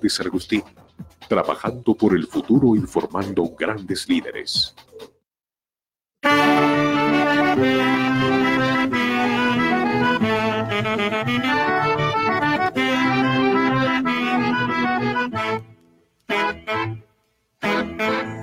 De San Agustín, trabajando por el futuro y formando grandes líderes.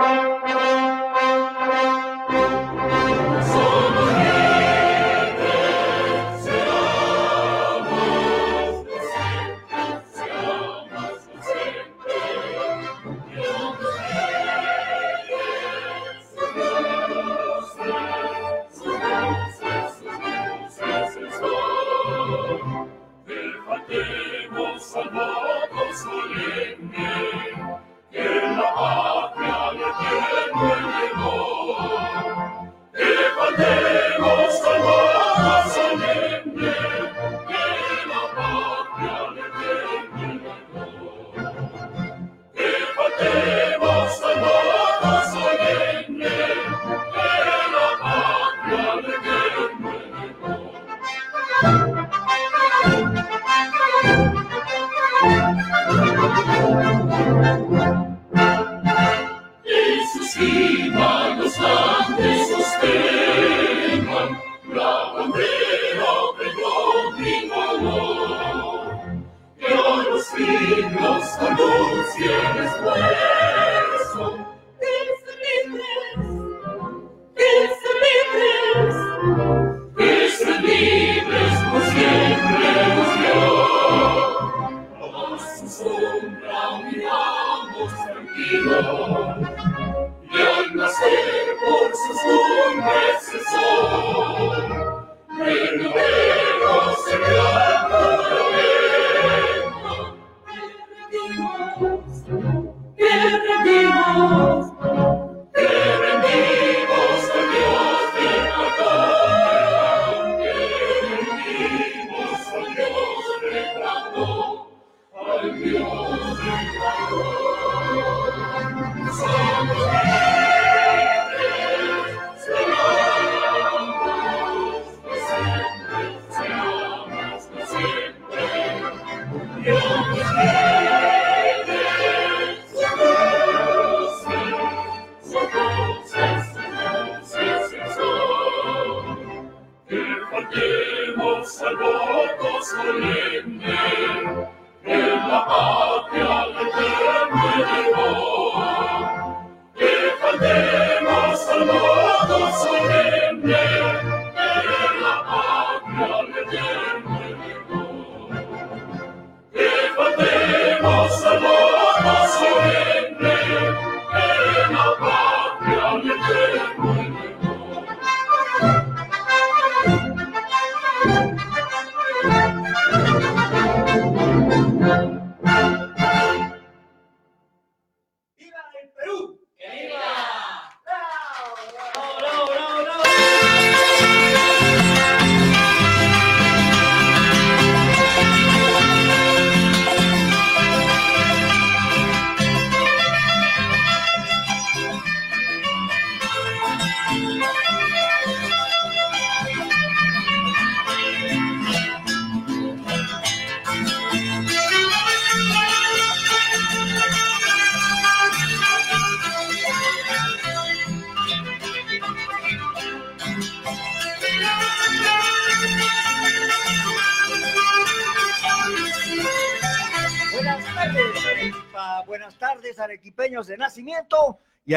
Y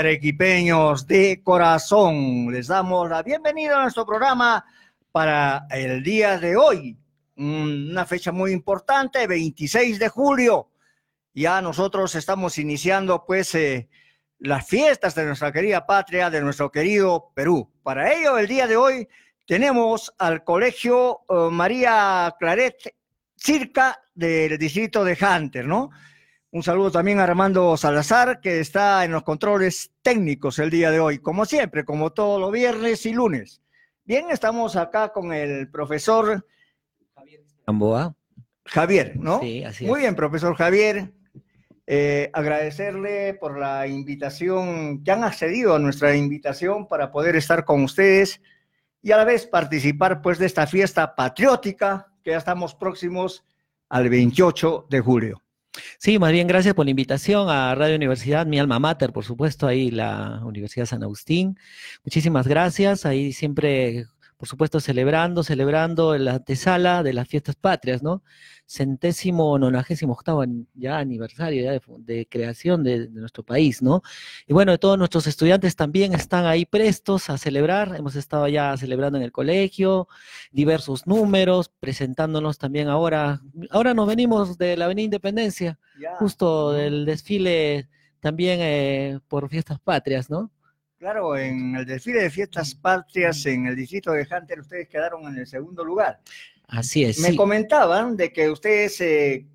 arequipeños de corazón. Les damos la bienvenida a nuestro programa para el día de hoy, una fecha muy importante, 26 de julio. Ya nosotros estamos iniciando pues eh, las fiestas de nuestra querida patria, de nuestro querido Perú. Para ello, el día de hoy tenemos al Colegio eh, María Claret circa del distrito de Hunter, ¿no? Un saludo también a Armando Salazar, que está en los controles técnicos el día de hoy, como siempre, como todos los viernes y lunes. Bien, estamos acá con el profesor Javier Gamboa. Javier, ¿no? Sí, así Muy es. bien, profesor Javier. Eh, agradecerle por la invitación, que han accedido a nuestra invitación para poder estar con ustedes y a la vez participar pues de esta fiesta patriótica que ya estamos próximos al 28 de julio. Sí, más bien gracias por la invitación a Radio Universidad, mi alma mater, por supuesto, ahí la Universidad San Agustín. Muchísimas gracias, ahí siempre, por supuesto, celebrando, celebrando la antesala de las fiestas patrias, ¿no? Centésimo, nonagésimo octavo ya aniversario ya de, creación de, de nuestro país, ¿no? Y bueno, todos nuestros estudiantes también están ahí prestos a celebrar, hemos estado ya celebrando en el colegio, diversos números, presentándonos también ahora, ahora nos venimos de la Avenida Independencia, justo del desfile también eh, por fiestas patrias, ¿no? Claro, en el desfile de fiestas patrias en el distrito de Hunter ustedes quedaron en el segundo lugar. Así es. Me sí. comentaban de que ustedes eh,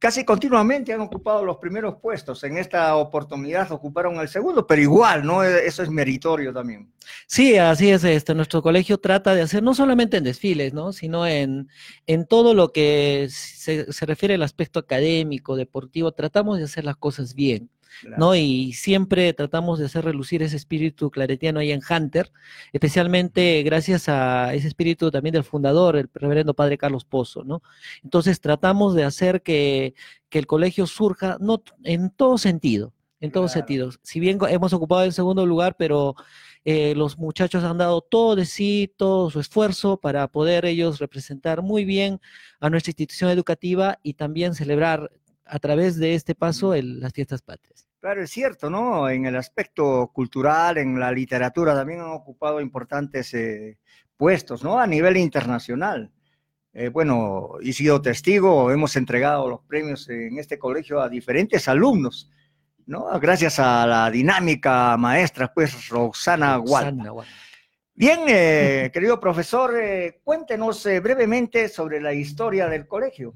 casi continuamente han ocupado los primeros puestos. En esta oportunidad ocuparon el segundo, pero igual, ¿no? Eso es meritorio también. Sí, así es. Este, nuestro colegio trata de hacer, no solamente en desfiles, ¿no? Sino en, en todo lo que se, se refiere al aspecto académico, deportivo, tratamos de hacer las cosas bien. ¿No? Y siempre tratamos de hacer relucir ese espíritu claretiano ahí en Hunter, especialmente gracias a ese espíritu también del fundador, el reverendo padre Carlos Pozo, ¿no? Entonces tratamos de hacer que, que el colegio surja no, en todo sentido, en todos Claro. sentidos. Si bien hemos ocupado el segundo lugar, pero eh, los muchachos han dado todo de sí, todo su esfuerzo para poder ellos representar muy bien a nuestra institución educativa y también celebrar a través de este paso el- las fiestas patrias. Claro, es cierto, ¿no? En el aspecto cultural, en la literatura, también han ocupado importantes eh, puestos, ¿no? A nivel internacional. Eh, bueno, he sido testigo, hemos entregado los premios en este colegio a diferentes alumnos, ¿no? Gracias a la dinámica maestra, pues, Roxana. Roxana Gual. Bien, eh, querido profesor, eh, cuéntenos brevemente sobre la historia del colegio.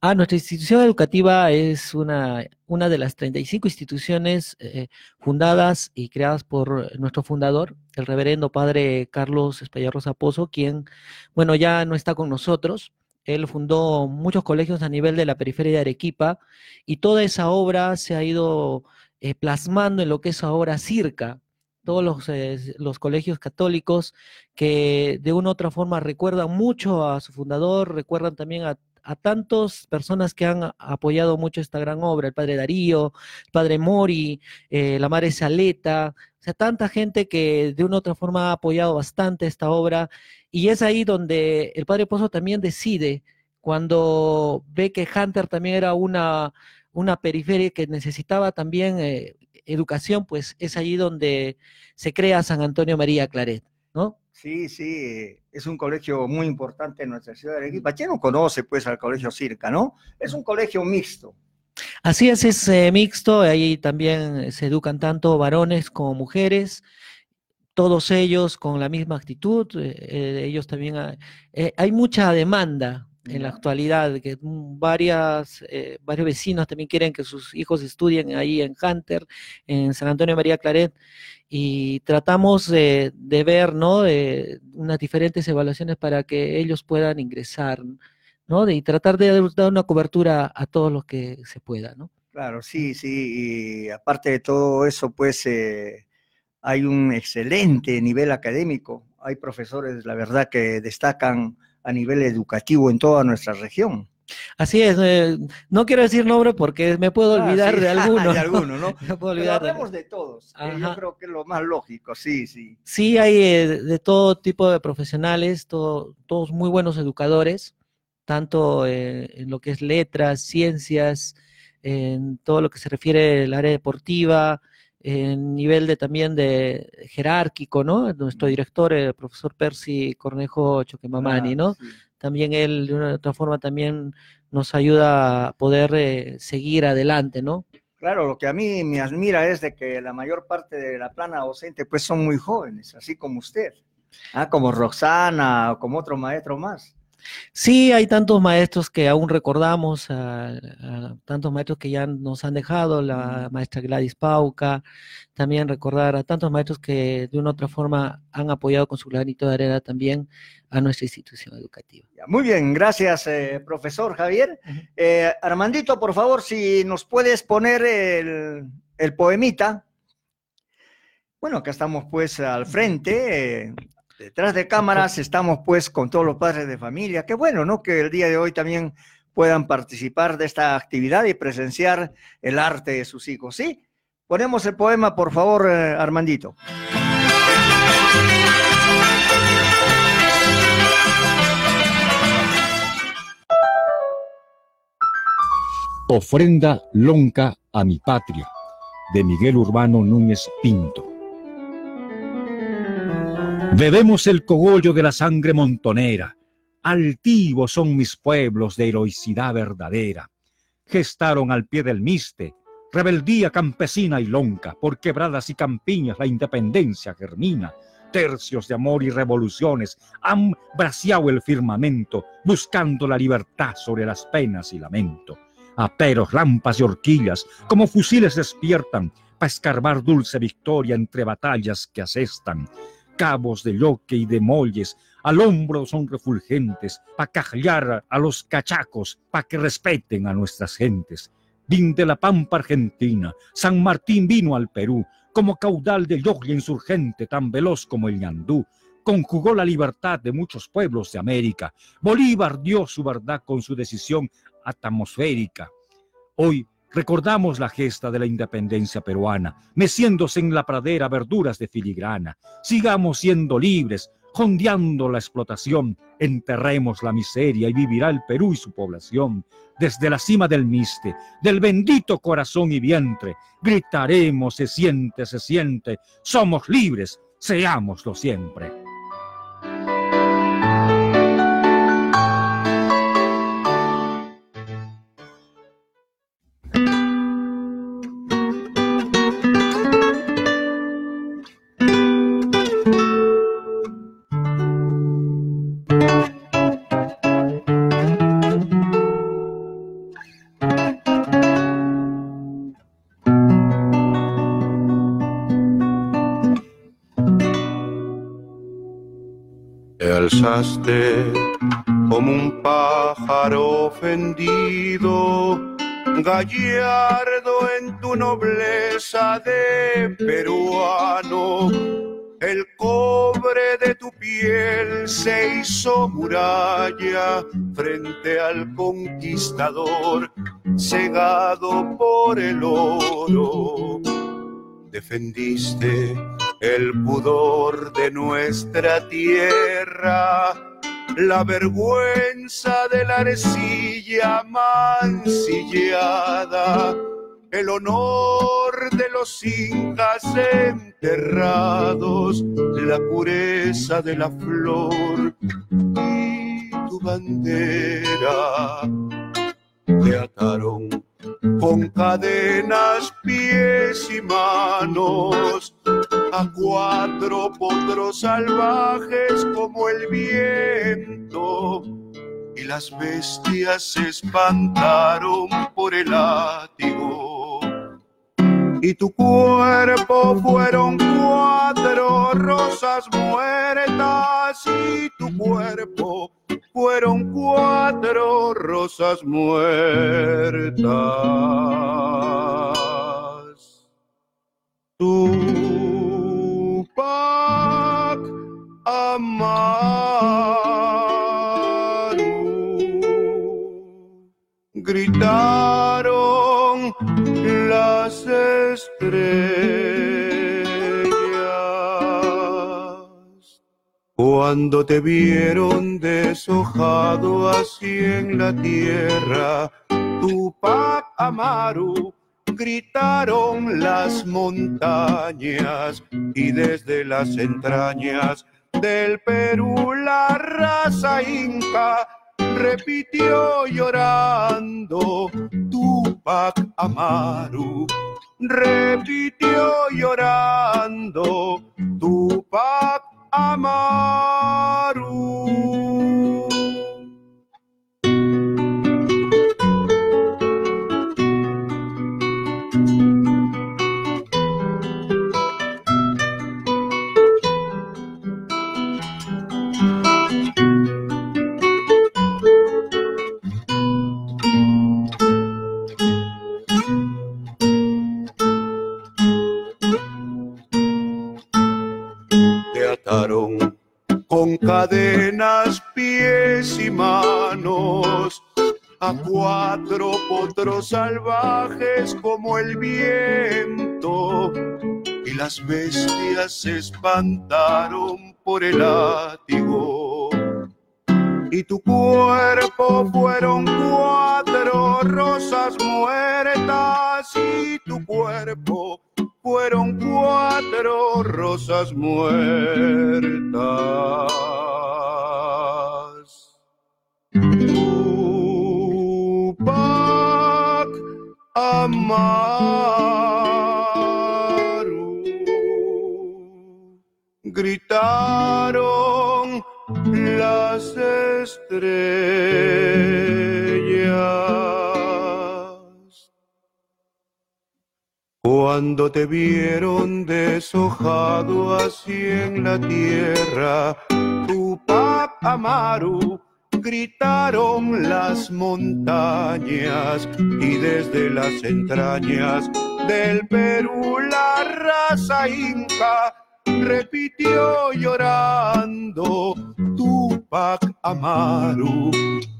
Ah, nuestra institución educativa es una, una de las 35 instituciones eh, fundadas y creadas por nuestro fundador, el reverendo padre Carlos Espallarrosa Pozo, quien, bueno, ya no está con nosotros. Él fundó muchos colegios a nivel de la periferia de Arequipa y toda esa obra se ha ido eh, plasmando en lo que es ahora CIRCA, todos los, eh, los colegios católicos que de una u otra forma recuerdan mucho a su fundador, recuerdan también a, a tantas personas que han apoyado mucho esta gran obra, el padre Darío, el padre Mori, eh, la madre Saleta, o sea, tanta gente que de una u otra forma ha apoyado bastante esta obra y es ahí donde el padre Pozo también decide, cuando ve que Hunter también era una, una periferia que necesitaba también eh, educación, pues es allí donde se crea San Antonio María Claret, ¿no? Sí, sí, es un colegio muy importante en nuestra ciudad de Arequipa. ¿Quién no conoce, pues, al colegio Circa, no? Es un colegio mixto. Así es, es eh, mixto, ahí también se educan tanto varones como mujeres, todos ellos con la misma actitud, eh, eh, ellos también, ha- eh, hay mucha demanda en la actualidad, que mm, varias, eh, varios vecinos también quieren que sus hijos estudien ahí en Hunter, en San Antonio María Claret, y tratamos de, de ver, ¿no? de unas diferentes evaluaciones para que ellos puedan ingresar, ¿no? De, y tratar de dar una cobertura a todos los que se pueda, ¿no? Claro, sí, sí. Y aparte de todo eso, pues, eh, hay un excelente nivel académico. Hay profesores, la verdad, que destacan a nivel educativo en toda nuestra región. Así es, eh, no quiero decir nombre porque me puedo Ah, olvidar sí, de alguno. de alguno, ¿no? Me puedo Pero olvidar de- hablemos de todos. yo creo que es lo más lógico, sí, sí. Sí, hay eh, de, de todo tipo de profesionales, todo- todos muy buenos educadores, tanto eh, en lo que es letras, ciencias, en todo lo que se refiere al área deportiva, en nivel de también de jerárquico, ¿no? Nuestro director, el profesor Percy Cornejo Choquemamani, Claro, ¿no? sí. También él de una otra forma también nos ayuda a poder eh, seguir adelante, ¿no? Claro, lo que a mí me admira es de que la mayor parte de la plana docente pues son muy jóvenes, así como usted, ah, como Roxana o como otro maestro más. Sí, hay tantos maestros que aún recordamos, tantos maestros que ya nos han dejado, la maestra Gladys Pauca, también recordar a tantos maestros que de una u otra forma han apoyado con su granito de arena también a nuestra institución educativa. Muy bien, gracias, eh, profesor Javier. Eh, Armandito, por favor, si nos puedes poner el, el poemita. Bueno, acá estamos pues al frente, eh, detrás de cámaras estamos pues con todos los padres de familia. Qué bueno, ¿no? Que el día de hoy también puedan participar de esta actividad y presenciar el arte de sus hijos, ¿sí? Ponemos el poema, por favor, eh, Armandito. Ofrenda lonca a mi patria, de Miguel Urbano Núñez Pinto. Bebemos el cogollo de la sangre montonera, altivos son mis pueblos de heroicidad verdadera. Gestaron al pie del miste, rebeldía campesina y lonca, por quebradas y campiñas la independencia germina. Tercios de amor y revoluciones han braciado el firmamento, buscando la libertad sobre las penas y lamento. Aperos, rampas y horquillas, como fusiles despiertan, para escarbar dulce victoria entre batallas que asestan cabos de loque y de molles, al hombro son refulgentes, pa' cajallar a los cachacos, pa' que respeten a nuestras gentes. Vin de la Pampa Argentina, San Martín vino al Perú, como caudal de yoglia insurgente, tan veloz como el ñandú. Conjugó la libertad de muchos pueblos de América. Bolívar dio su verdad con su decisión atmosférica. Hoy Recordamos la gesta de la independencia peruana, meciéndose en la pradera verduras de filigrana. Sigamos siendo libres, jondeando la explotación, enterremos la miseria y vivirá el Perú y su población. Desde la cima del miste, del bendito corazón y vientre, gritaremos, se siente, se siente, somos libres, seámoslo siempre. Ofendido, gallardo en tu nobleza de peruano. El cobre de tu piel se hizo muralla frente al conquistador, cegado por el oro. Defendiste el pudor de nuestra tierra, la vergüenza de la arcilla mancillada, el honor de los incas enterrados, la pureza de la flor y tu bandera. Te ataron con cadenas, pies y manos, a cuatro potros salvajes como el viento. Y las bestias se espantaron por el látigo. Y tu cuerpo fueron cuatro rosas muertas y tu cuerpo fueron cuatro rosas muertas. Tupac Amaru gritaron estrellas. Cuando te vieron deshojado así en la tierra, Tupac Amaru, gritaron las montañas y desde las entrañas del Perú la raza inca repitió llorando Tupac Amaru, repitió llorando Tupac Amaru. Salvajes como el viento, y las bestias se espantaron por el látigo. Y tu cuerpo fueron cuatro rosas muertas, y tu cuerpo fueron cuatro rosas muertas. Amaru gritaron las estrellas. Cuando te vieron deshojado así en la tierra, Tupac Amaru, gritaron las montañas y desde las entrañas del Perú la raza inca repitió llorando Tupac Amaru,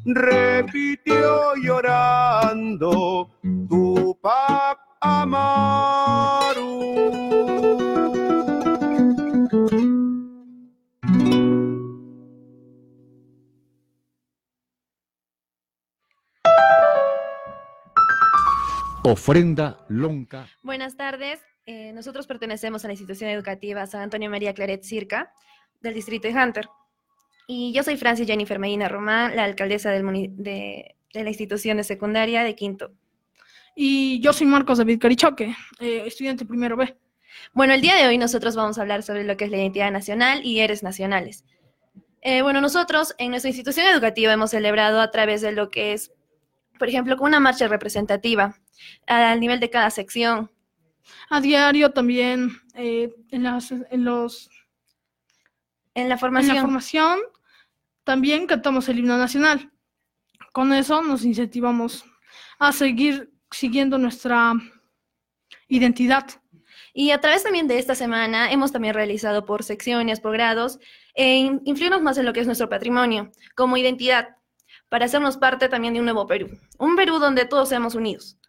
repitió llorando Tupac Amaru. Ofrenda Lonca. Buenas tardes. Eh, nosotros pertenecemos a la institución educativa San Antonio María Claret Circa del distrito de Hunter. Y yo soy Francis Jennifer Medina Román, la alcaldesa del muni- de, de la institución de secundaria de Quinto. Y yo soy Marcos David Carichoque, eh, estudiante primero B. Bueno, el día de hoy nosotros vamos a hablar sobre lo que es la identidad nacional y eres nacionales. Eh, bueno, nosotros en nuestra institución educativa hemos celebrado a través de lo que es, por ejemplo, con una marcha representativa al nivel de cada sección, A diario también eh, en, las, en, los, en la en formación. la formación, también cantamos el himno nacional. Con eso nos incentivamos a seguir siguiendo nuestra identidad. Y a través también de esta semana hemos también realizado por secciones, por grados, en influirnos más en lo que es nuestro patrimonio, como identidad, para hacernos parte también de un nuevo Perú. Un Perú donde todos seamos unidos.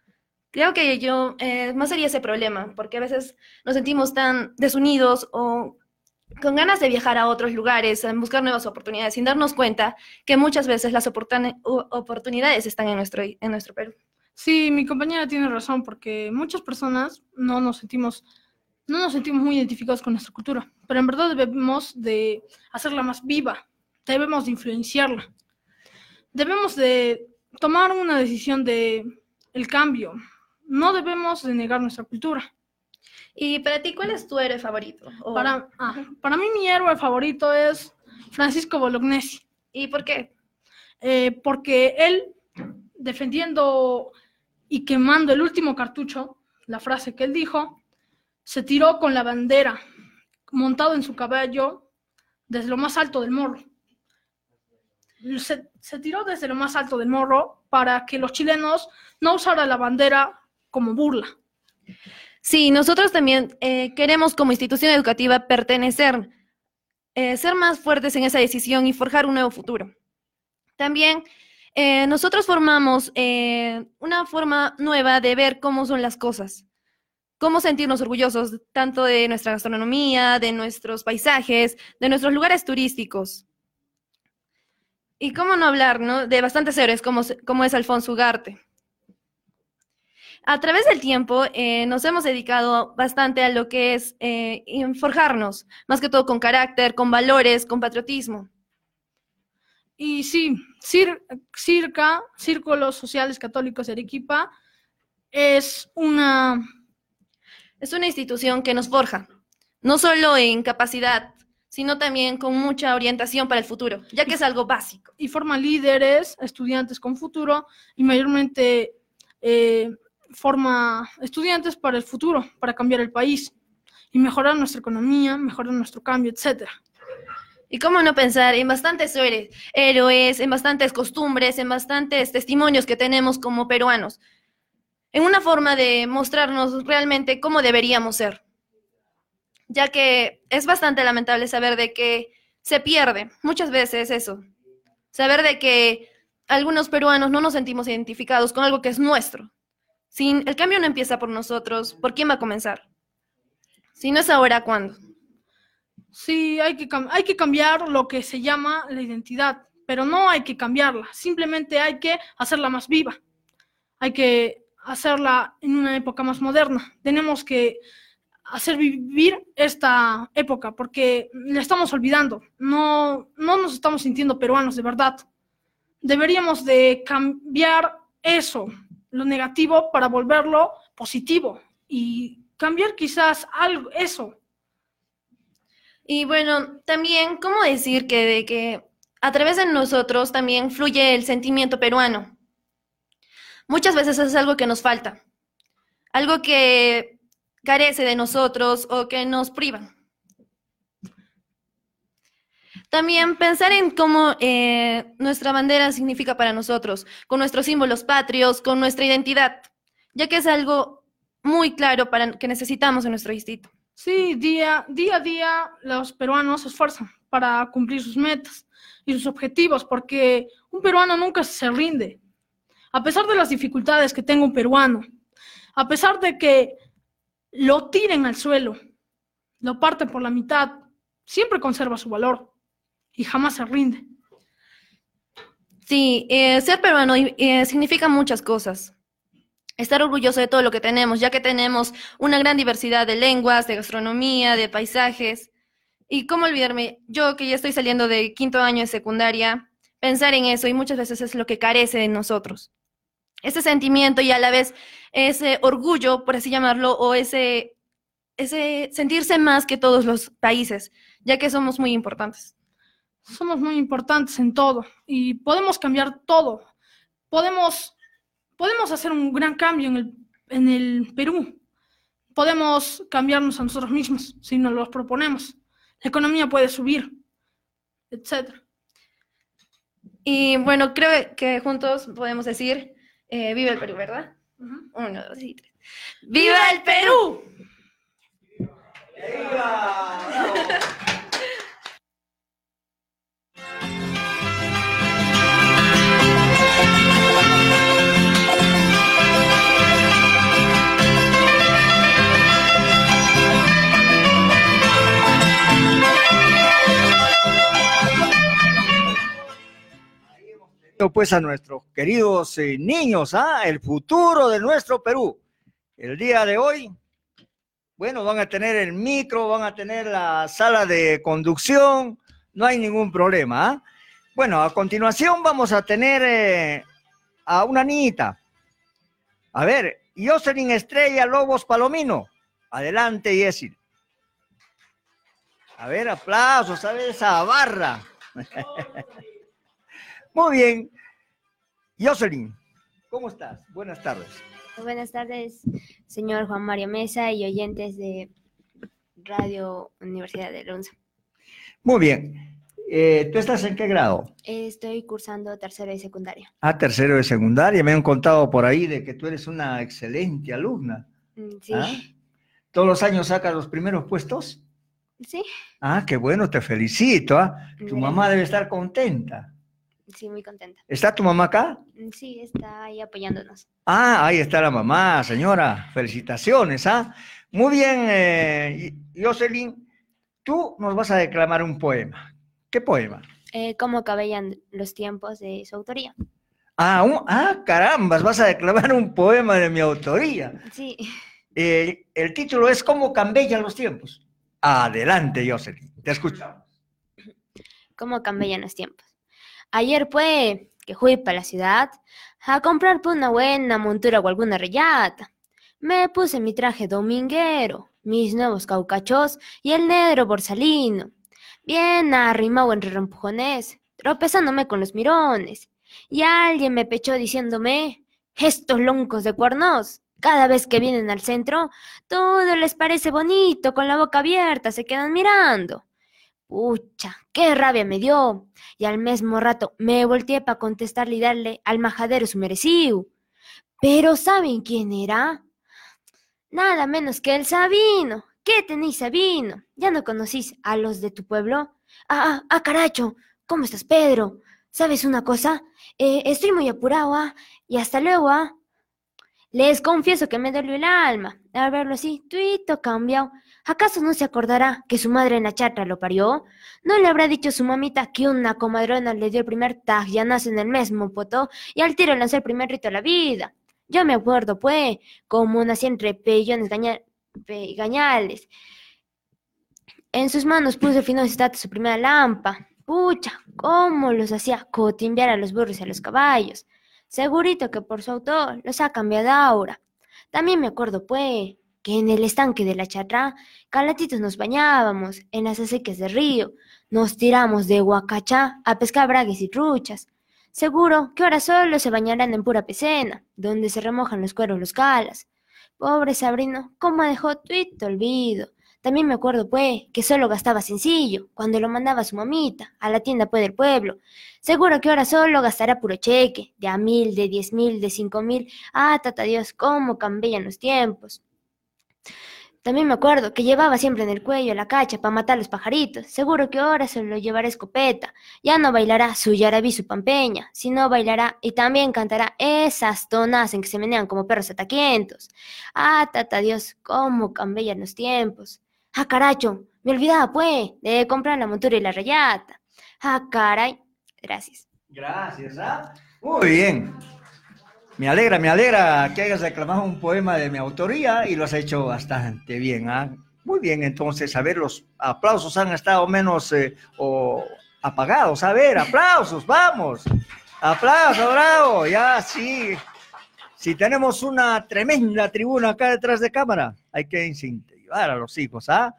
Creo que yo, eh, más sería ese problema, porque a veces nos sentimos tan desunidos o con ganas de viajar a otros lugares, en buscar nuevas oportunidades, sin darnos cuenta que muchas veces las oportunidades están en nuestro, en nuestro Perú. Sí, mi compañera tiene razón, porque muchas personas no nos sentimos, no nos sentimos muy identificados con nuestra cultura, pero en verdad debemos de hacerla más viva, debemos de influenciarla, debemos de tomar una decisión de el cambio, no debemos de negar nuestra cultura. Y para ti, ¿cuál es tu héroe favorito? O- Para, ah, para mí mi héroe favorito es Francisco Bolognesi. ¿Y por qué? eh, porque él, defendiendo y quemando el último cartucho, la frase que él dijo, se tiró con la bandera montado en su caballo desde lo más alto del morro. Se, se tiró desde lo más alto del morro para que los chilenos no usaran la bandera como burla. Sí, nosotros también eh, queremos como institución educativa pertenecer, eh, ser más fuertes en esa decisión y forjar un nuevo futuro. También eh, nosotros formamos una forma nueva de ver cómo son las cosas, cómo sentirnos orgullosos tanto de nuestra gastronomía, de nuestros paisajes, de nuestros lugares turísticos. Y cómo no hablar, ¿no? De bastantes héroes como, como es Alfonso Ugarte. A través del tiempo eh, nos hemos dedicado bastante a lo que es eh, forjarnos, más que todo con carácter, con valores, con patriotismo. Y sí, Cir- Circa, Círculos Sociales Católicos de Arequipa, es una Es una institución que nos forja, no solo en capacidad, sino también con mucha orientación para el futuro, ya que es algo básico. y forma líderes, estudiantes con futuro y mayormente eh, forma estudiantes para el futuro, para cambiar el país y mejorar nuestra economía, mejorar nuestro cambio, etcétera. Y cómo no pensar en bastantes héroes, en bastantes costumbres, en bastantes testimonios que tenemos como peruanos, en una forma de mostrarnos realmente cómo deberíamos ser. Ya que es bastante lamentable saber de que se pierde muchas veces eso. Saber de que algunos peruanos no nos sentimos identificados con algo que es nuestro. Si el cambio no empieza por nosotros, ¿por quién va a comenzar? Si no es ahora, ¿cuándo? Sí, hay que, hay que cambiar lo que se llama la identidad, pero no hay que cambiarla, simplemente hay que hacerla más viva. Hay que hacerla en una época más moderna. Tenemos que hacer vivir esta época porque la estamos olvidando. No, no nos estamos sintiendo peruanos de verdad. Deberíamos de cambiar eso, lo negativo, para volverlo positivo y cambiar quizás algo, eso. Y bueno, también, ¿cómo decir que de que a través de nosotros también fluye el sentimiento peruano? Muchas veces es algo que nos falta, algo que carece de nosotros o que nos priva. También pensar en cómo eh, nuestra bandera significa para nosotros, con nuestros símbolos patrios, con nuestra identidad, ya que es algo muy claro para que necesitamos en nuestro distrito. Sí, día, día a día los peruanos se esfuerzan para cumplir sus metas y sus objetivos, porque un peruano nunca se rinde. A pesar de las dificultades que tenga un peruano, a pesar de que lo tiren al suelo, lo parten por la mitad, siempre conserva su valor y jamás se rinde. Sí, eh, ser peruano eh, significa muchas cosas. Estar orgulloso de todo lo que tenemos, ya que tenemos una gran diversidad de lenguas, de gastronomía, de paisajes. Y cómo olvidarme, yo que ya estoy saliendo de quinto año de secundaria, pensar en eso y muchas veces es lo que carece de nosotros. Ese sentimiento y a la vez ese orgullo, por así llamarlo, o ese, ese sentirse más que todos los países, ya que somos muy importantes. Somos muy importantes en todo y podemos cambiar todo. Podemos, podemos hacer un gran cambio en el, en el Perú. Podemos cambiarnos a nosotros mismos si nos lo proponemos. La economía puede subir, etc. Y bueno, creo que juntos podemos decir, eh, viva el Perú, ¿verdad? Uno, dos y tres. ¡Viva el Perú! Pues a nuestros queridos eh, niños, ¿ah? el futuro de nuestro Perú. El día de hoy, bueno, van a tener el micro, van a tener la sala de conducción, no hay ningún problema. ¿ah? Bueno, a continuación vamos a tener eh, a una niñita. A ver, Jocelyn Estrella Lobos Palomino. Adelante, Yesil. A ver, aplausos, a ver esa barra. Muy bien. Jocelyn, ¿cómo estás? Buenas tardes. Buenas tardes, señor Juan Mario Mesa y oyentes de Radio Universidad de Lonza. Muy bien. Eh, ¿Tú estás en qué grado? Estoy cursando tercero de secundaria. Ah, tercero de secundaria. Me han contado por ahí de que tú eres una excelente alumna. Mm, Sí, ¿Ah? ¿Todos los años sacas los primeros puestos? sí, Ah, qué bueno, te felicito. ¿ah? Tu mamá debe estar contenta. Sí, muy contenta. ¿Está tu mamá acá? Mm, Sí, está ahí apoyándonos. Ah, ahí está la mamá, señora. Felicitaciones, ¿ah? Muy bien, eh, Jocelyn. Tú nos vas a declamar un poema. ¿Qué poema? Eh, ¿Cómo cabellan los tiempos de su autoría? Ah, un- ah, carambas, vas a declamar un poema de mi autoría. Sí, Eh, el título es ¿Cómo cambian los tiempos? Adelante, Jocelyn. Te escuchamos. ¿cómo cabellan los tiempos? Ayer fue que fui para la ciudad a comprar pues una buena montura o alguna reyata. Me puse mi traje dominguero, mis nuevos caucachos y el negro borsalino. Bien arrimado entre rempujones, tropezándome con los mirones. Y alguien me pechó diciéndome, estos loncos de cuernos, cada vez que vienen al centro, todo les parece bonito, con la boca abierta, se quedan mirando. Pucha, qué rabia me dio. Y al mismo rato me volteé para contestarle y darle al majadero su merecido. Pero ¿saben quién era? Nada menos que el Sabino. ¿Qué tenéis, Sabino? ¿Ya no conocís a los de tu pueblo? Ah, ah, ah, caracho, ¿cómo estás, Pedro? ¿Sabes una cosa? Eh, estoy muy apurado, ¿ah? Y hasta luego, ¿ah? Les confieso que me dolió el alma al verlo así, tuito cambiado. ¿Acaso no se acordará que su madre en la chatra lo parió? ¿No le habrá dicho su mamita que una comadrona le dio el primer nace en el mismo poto, y al tiro lanzó el primer rito a la vida? Yo me acuerdo, pues, como nací entre pellones gañales. En sus manos puso el fino su primera lampa. Pucha, cómo los hacía cotimbear a los burros y a los caballos. Segurito que por su autor los ha cambiado ahora. También me acuerdo, pues, que en el estanque de la chatra, calatitos nos bañábamos, en las acequias del río, nos tiramos de huacachá a pescar bragues y truchas. Seguro que ahora solo se bañarán en pura pecena, donde se remojan los cueros los calas. Pobre Sabrino, cómo dejó tuito olvido. También me acuerdo, pues, que solo gastaba sencillo, cuando lo mandaba su mamita, a la tienda, pues, del pueblo. Seguro que ahora solo gastará puro cheque, de a mil, de diez mil, de cinco mil. Ah, tata Dios, cómo cambian los tiempos. También me acuerdo que llevaba siempre en el cuello la cacha para matar los pajaritos. Seguro que ahora se lo llevará escopeta. Ya no bailará su yarabí, su pampeña, sino bailará y también cantará esas tonas en que se menean como perros ataquientos. Ah, tata Dios, cómo cambian los tiempos. Ah, caracho, me olvidaba, pues, de comprar la montura y la rayata. Ah, caray. Gracias. Gracias, ¿ah? Muy bien. Me alegra, me alegra que hayas reclamado un poema de mi autoría y lo has hecho bastante bien, ¿ah? Muy bien, entonces, a ver, los aplausos han estado menos eh, o apagados. A ver, aplausos, vamos. Aplausos, bravo, ya sí. Si tenemos una tremenda tribuna acá detrás de cámara, hay que a los hijos, ¿ah?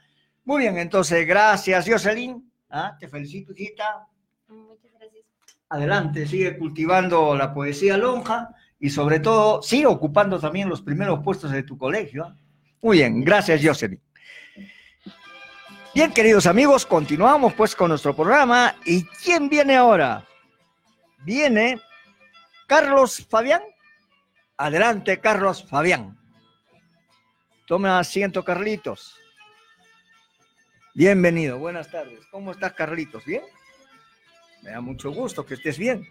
Muy bien, entonces, gracias, Jocelyn. ¿Ah? Te felicito, hijita. Muchas gracias. Adelante, sigue cultivando la poesía lonja y sobre todo, sigue ocupando también los primeros puestos de tu colegio. ¿ah? Muy bien, gracias, Jocelyn. Bien, queridos amigos, continuamos pues con nuestro programa. ¿Y quién viene ahora? Viene Carlos Fabián. Adelante, Carlos Fabián. Toma asiento, Carlitos. Bienvenido, buenas tardes. ¿Cómo estás, Carlitos? ¿Bien? Me da mucho gusto que estés bien.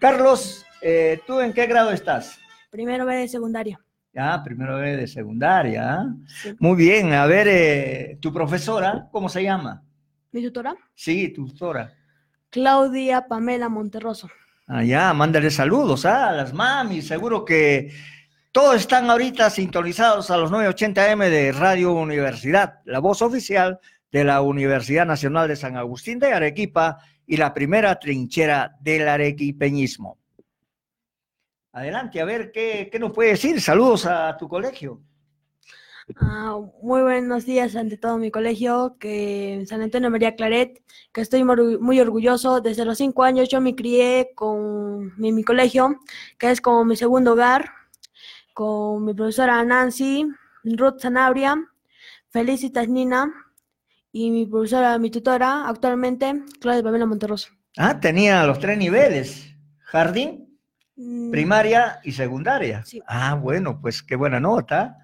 Carlos, eh, ¿tú en qué grado estás? Primero B de secundaria. Ah, primero B de secundaria. Muy bien. A ver, eh, tu profesora, ¿cómo se llama? ¿Mi tutora? Sí, tu tutora. Claudia Pamela Monterroso. Ah, ya, mándale saludos ¿ah? a las mamis. Seguro que todos están ahorita sintonizados a los 980M de Radio Universidad, la voz oficial de la Universidad Nacional de San Agustín de Arequipa y la primera trinchera del arequipeñismo. Adelante, a ver, ¿qué, nos puede decir? Saludos a tu colegio. Ah, muy buenos días ante todo mi colegio, que San Antonio María Claret, que estoy muy orgulloso. Desde los cinco años yo me crié con mi colegio, que es como mi segundo hogar con mi profesora Nancy, Ruth Sanabria, Felicitas Nina y mi profesora, mi tutora actualmente, Claudia Pamela Monterroso. Ah, tenía los tres niveles, jardín. Primaria y secundaria. Ah, bueno, pues qué buena nota.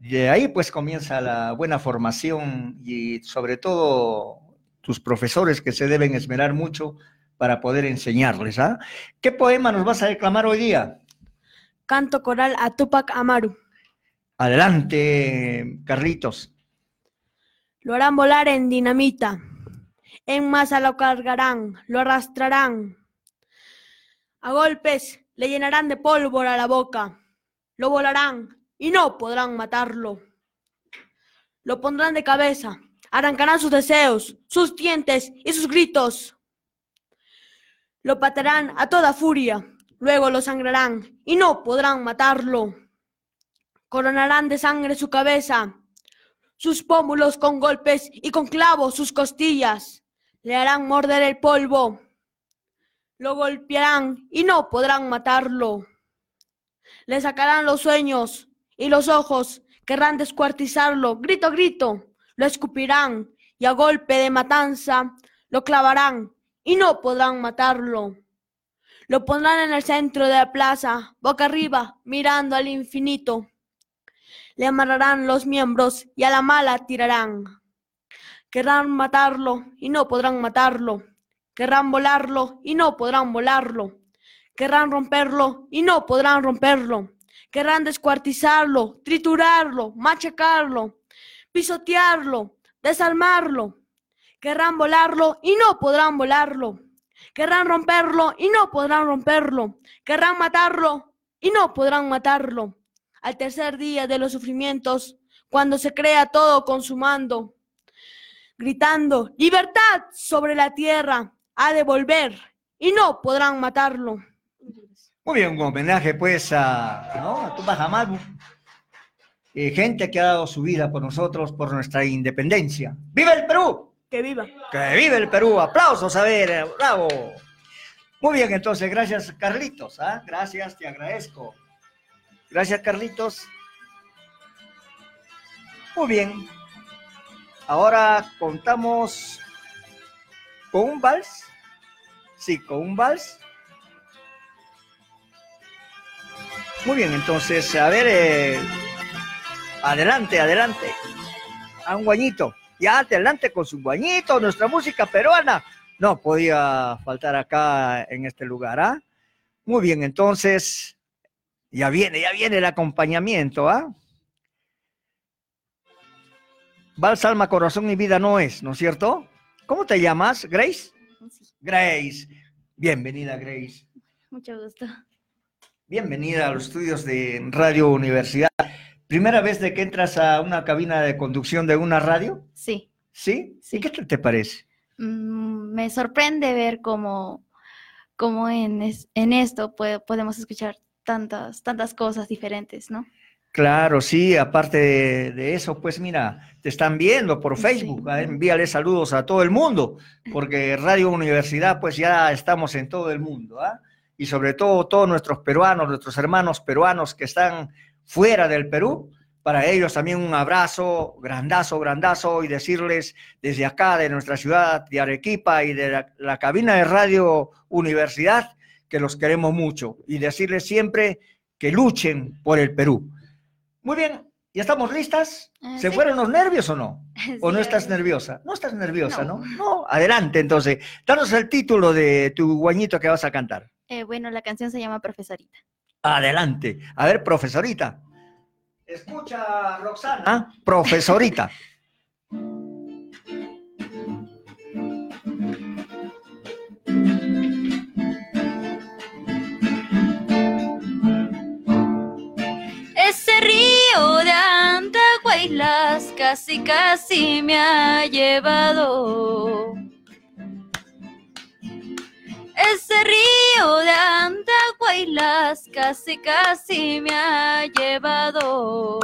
De ahí pues comienza la buena formación y sobre todo tus profesores que se deben esmerar mucho para poder enseñarles. ¿ah? ¿Qué poema nos vas a declamar hoy día? Canto coral a Tupac Amaru. Adelante, Carlitos. Lo harán volar en dinamita. En masa lo cargarán, lo arrastrarán. A golpes le llenarán de pólvora la boca. Lo volarán y no podrán matarlo. Lo pondrán de cabeza, arrancarán sus deseos, sus dientes y sus gritos. Lo patarán a toda furia, Luego lo sangrarán y no podrán matarlo. Coronarán de sangre su cabeza, sus pómulos con golpes y con clavos sus costillas. Le harán morder el polvo. Lo golpearán y no podrán matarlo. Le sacarán los sueños y los ojos querrán descuartizarlo. Grito, grito. Lo escupirán y a golpe de matanza lo clavarán y no podrán matarlo. Lo pondrán en el centro de la plaza, boca arriba, mirando al infinito. Le amarrarán los miembros y a la mala tirarán. Querrán matarlo y no podrán matarlo. Querrán volarlo y no podrán volarlo. Querrán romperlo y no podrán romperlo. Querrán descuartizarlo, triturarlo, machacarlo, pisotearlo, desarmarlo. Querrán volarlo y no podrán volarlo. Querrán romperlo y no podrán romperlo. Querrán matarlo y no podrán matarlo. Al tercer día de los sufrimientos, cuando se crea todo consumando, gritando, libertad sobre la tierra, ha de volver y no podrán matarlo. Muy bien, un homenaje pues a, ¿no? a Tupac Amaru. Eh, gente que ha dado su vida por nosotros, por nuestra independencia. ¡Viva el Perú! Que viva. ¡Que viva el Perú! ¡Aplausos! A ver, eh, bravo. Muy bien, entonces, gracias Carlitos. ¿ah? Gracias, te agradezco. Gracias Carlitos. Muy bien. Ahora contamos con un vals. Sí, con un vals. Muy bien, entonces, a ver, eh, adelante, adelante. A un guañito. Ya adelante con su guañito, nuestra música peruana. No podía faltar acá en este lugar, ¿ah? Muy bien, entonces, ya viene, ya viene el acompañamiento, ¿ah? Vals, alma, corazón y vida no es, ¿no es cierto? ¿Cómo te llamas, Grace? Grace. Bienvenida, Grace. Mucho gusto. Bienvenida a los estudios de Radio Universidad. ¿Primera vez de que entras a una cabina de conducción de una radio? Sí. ¿Sí? ¿Y qué te parece? Mm, me sorprende ver cómo, cómo en, es- en esto puede- podemos escuchar tantas, tantas cosas diferentes, ¿no? Claro, sí, aparte de, de eso, pues mira, te están viendo por Facebook, ah, envíale saludos a todo el mundo, porque Radio Universidad, pues ya estamos en todo el mundo, ¿ah? Y sobre todo todos nuestros peruanos, nuestros hermanos peruanos que están fuera del Perú, para ellos también un abrazo grandazo, grandazo, y decirles desde acá, de nuestra ciudad de Arequipa y de la, la cabina de Radio Universidad, que los queremos mucho, y decirles siempre que luchen por el Perú. Muy bien, ¿ya estamos listas? Eh, ¿Se sí. fueron los nervios o no? ¿O no estás nerviosa? No estás nerviosa, ¿no? no. No, adelante entonces. Danos el título de tu guañito que vas a cantar. Eh, bueno, la canción se llama Profesorita. Adelante. A ver, profesorita. Escucha, Roxana. Ah, Profesorita. casi casi me ha llevado. Ese río de Andahuaylas casi casi me ha llevado.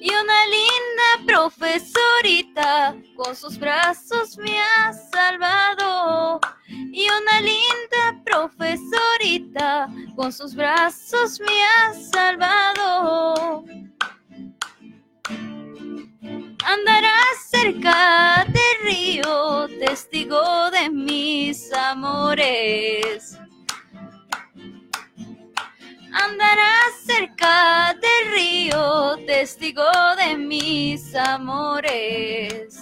Y una linda profesorita con sus brazos me ha salvado. Y una linda profesorita con sus brazos me ha salvado. Cerca del río, testigo de mis amores. Andará cerca del río, testigo de mis amores.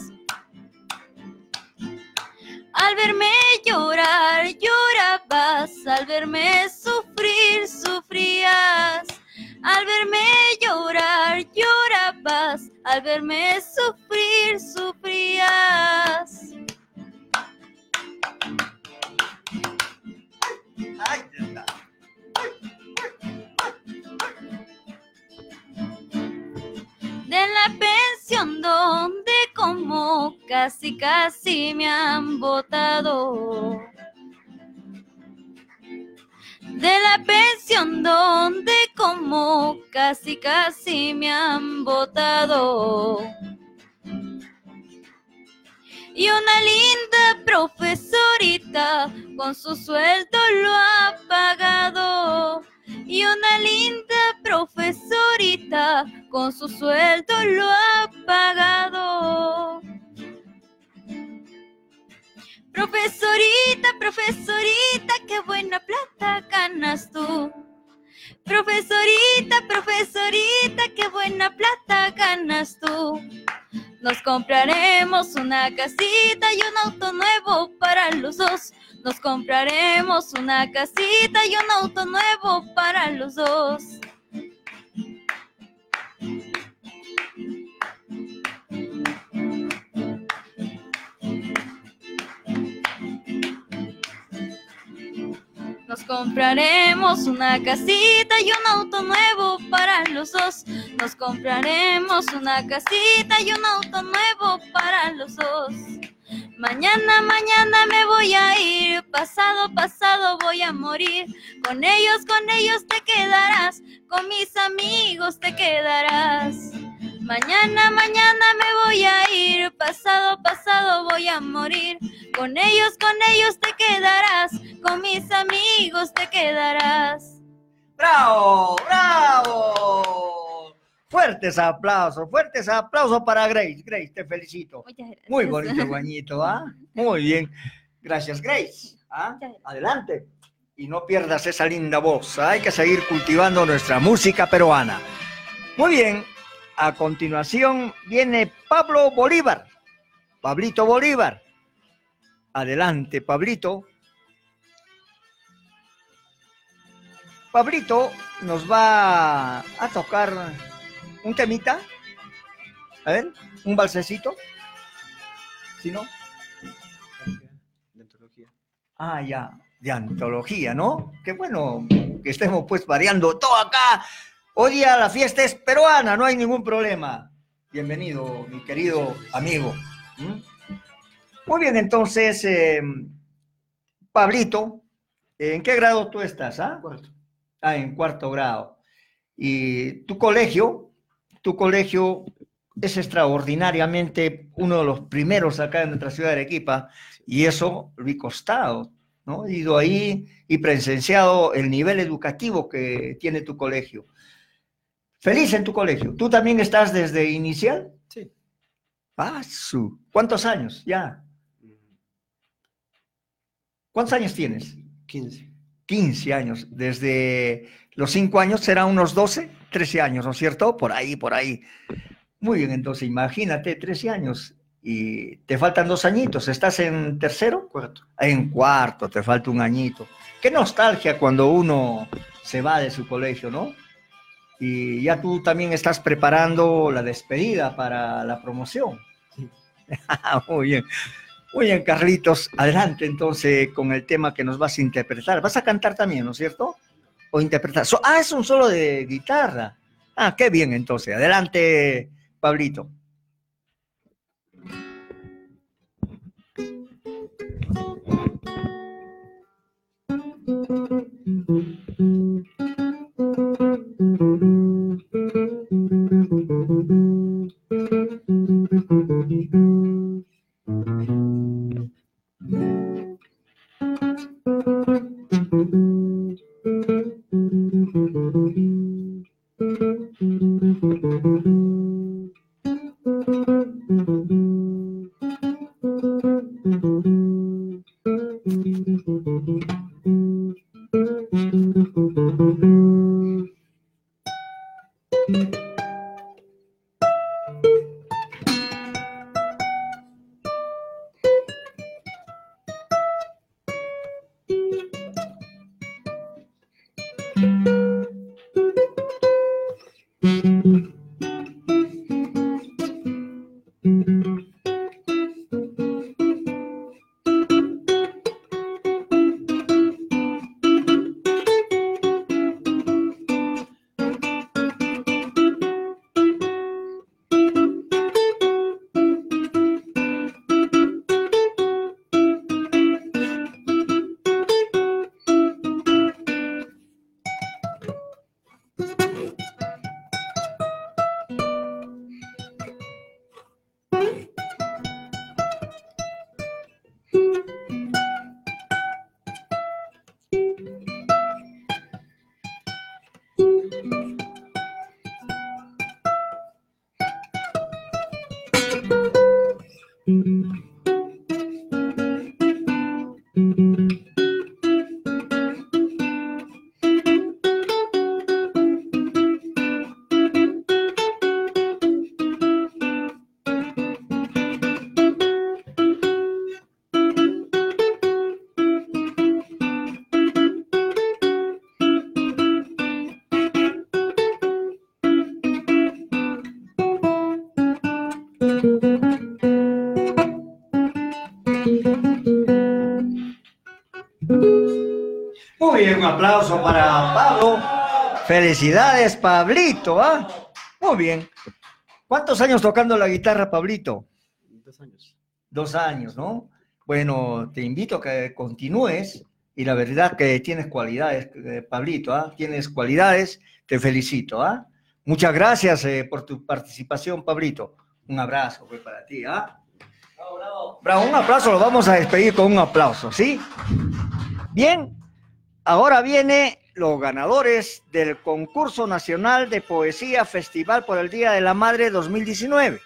Al verme llorar, llorabas, al verme sufrir, sufrías. Al verme llorar, llorabas, al verme sufrir, sufrías. De la pensión donde como casi casi me han botado. De la pensión donde como casi casi me han botado. Y una linda profesorita con su sueldo lo ha pagado. Y una linda profesorita con su sueldo lo ha pagado. Profesorita, profesorita, qué buena plata ganas tú. Profesorita, profesorita, qué buena plata ganas tú. Nos compraremos una casita y un auto nuevo para los dos. Nos compraremos una casita y un auto nuevo para los dos. Nos compraremos una casita y un auto nuevo para los dos. Nos compraremos una casita y un auto nuevo para los dos. Mañana, mañana me voy a ir, pasado, pasado voy a morir. Con ellos, con ellos te quedarás, con mis amigos te quedarás. Mañana, mañana me voy a ir, pasado, pasado voy a morir. Con ellos, con ellos te quedarás, con mis amigos te quedarás. ¡Bravo! ¡Bravo! Fuertes aplausos, fuertes aplausos para Grace. Grace, te felicito. Muchas gracias. Muy bonito, guañito, ¿ah? Muy bien. Gracias, Grace. ¿ah? Adelante. Y no pierdas esa linda voz. ¿ah? Hay que seguir cultivando nuestra música peruana. Muy bien. A continuación viene Pablo Bolívar. Pablito Bolívar. Adelante, Pablito. Pablito nos va a tocar un temita. A ver, un balsecito. Si no. Ah, ya, de antología, ¿no? Qué bueno que estemos pues variando todo acá. Hoy día la fiesta es peruana, no hay ningún problema. Bienvenido, mi querido amigo. ¿Mm? Muy bien, entonces, eh, Pablito, ¿en qué grado tú estás? Ah? Ah, en cuarto grado. Y tu colegio, tu colegio es extraordinariamente uno de los primeros acá en nuestra ciudad de Arequipa, y eso lo he costado, ¿no? He ido ahí y presenciado el nivel educativo que tiene tu colegio. Feliz en tu colegio. ¿Tú también estás desde inicial? Sí. Ah, su. ¿Cuántos años? Ya. ¿Cuántos años tienes? 15. 15 años. Desde los 5 años serán unos 12, 13 años, ¿no es cierto? Por ahí, por ahí. Muy bien, entonces imagínate, 13 años y te faltan dos añitos. ¿Estás en tercero? Cuarto. En cuarto, te falta un añito. Qué nostalgia cuando uno se va de su colegio, ¿no? Y ya tú también estás preparando la despedida para la promoción. Muy bien. Muy bien, Carlitos. Adelante entonces con el tema que nos vas a interpretar. Vas a cantar también, ¿no es cierto? O interpretar. So- ah, es un solo de guitarra. Ah, qué bien entonces. Adelante, Pablito. Felicidades, Pablito, ¿ah? Muy bien. ¿Cuántos años tocando la guitarra, Pablito? Dos años. Dos años, ¿no? Bueno, te invito a que continúes y la verdad que tienes cualidades, eh, Pablito, ¿ah? Tienes cualidades, te felicito, ¿ah? Muchas gracias eh, por tu participación, Pablito. Un abrazo para ti, ¿ah? Bravo, un aplauso, lo vamos a despedir con un aplauso, ¿sí? Bien, ahora viene los ganadores del concurso nacional de poesía Festival por el Día de la Madre 2019.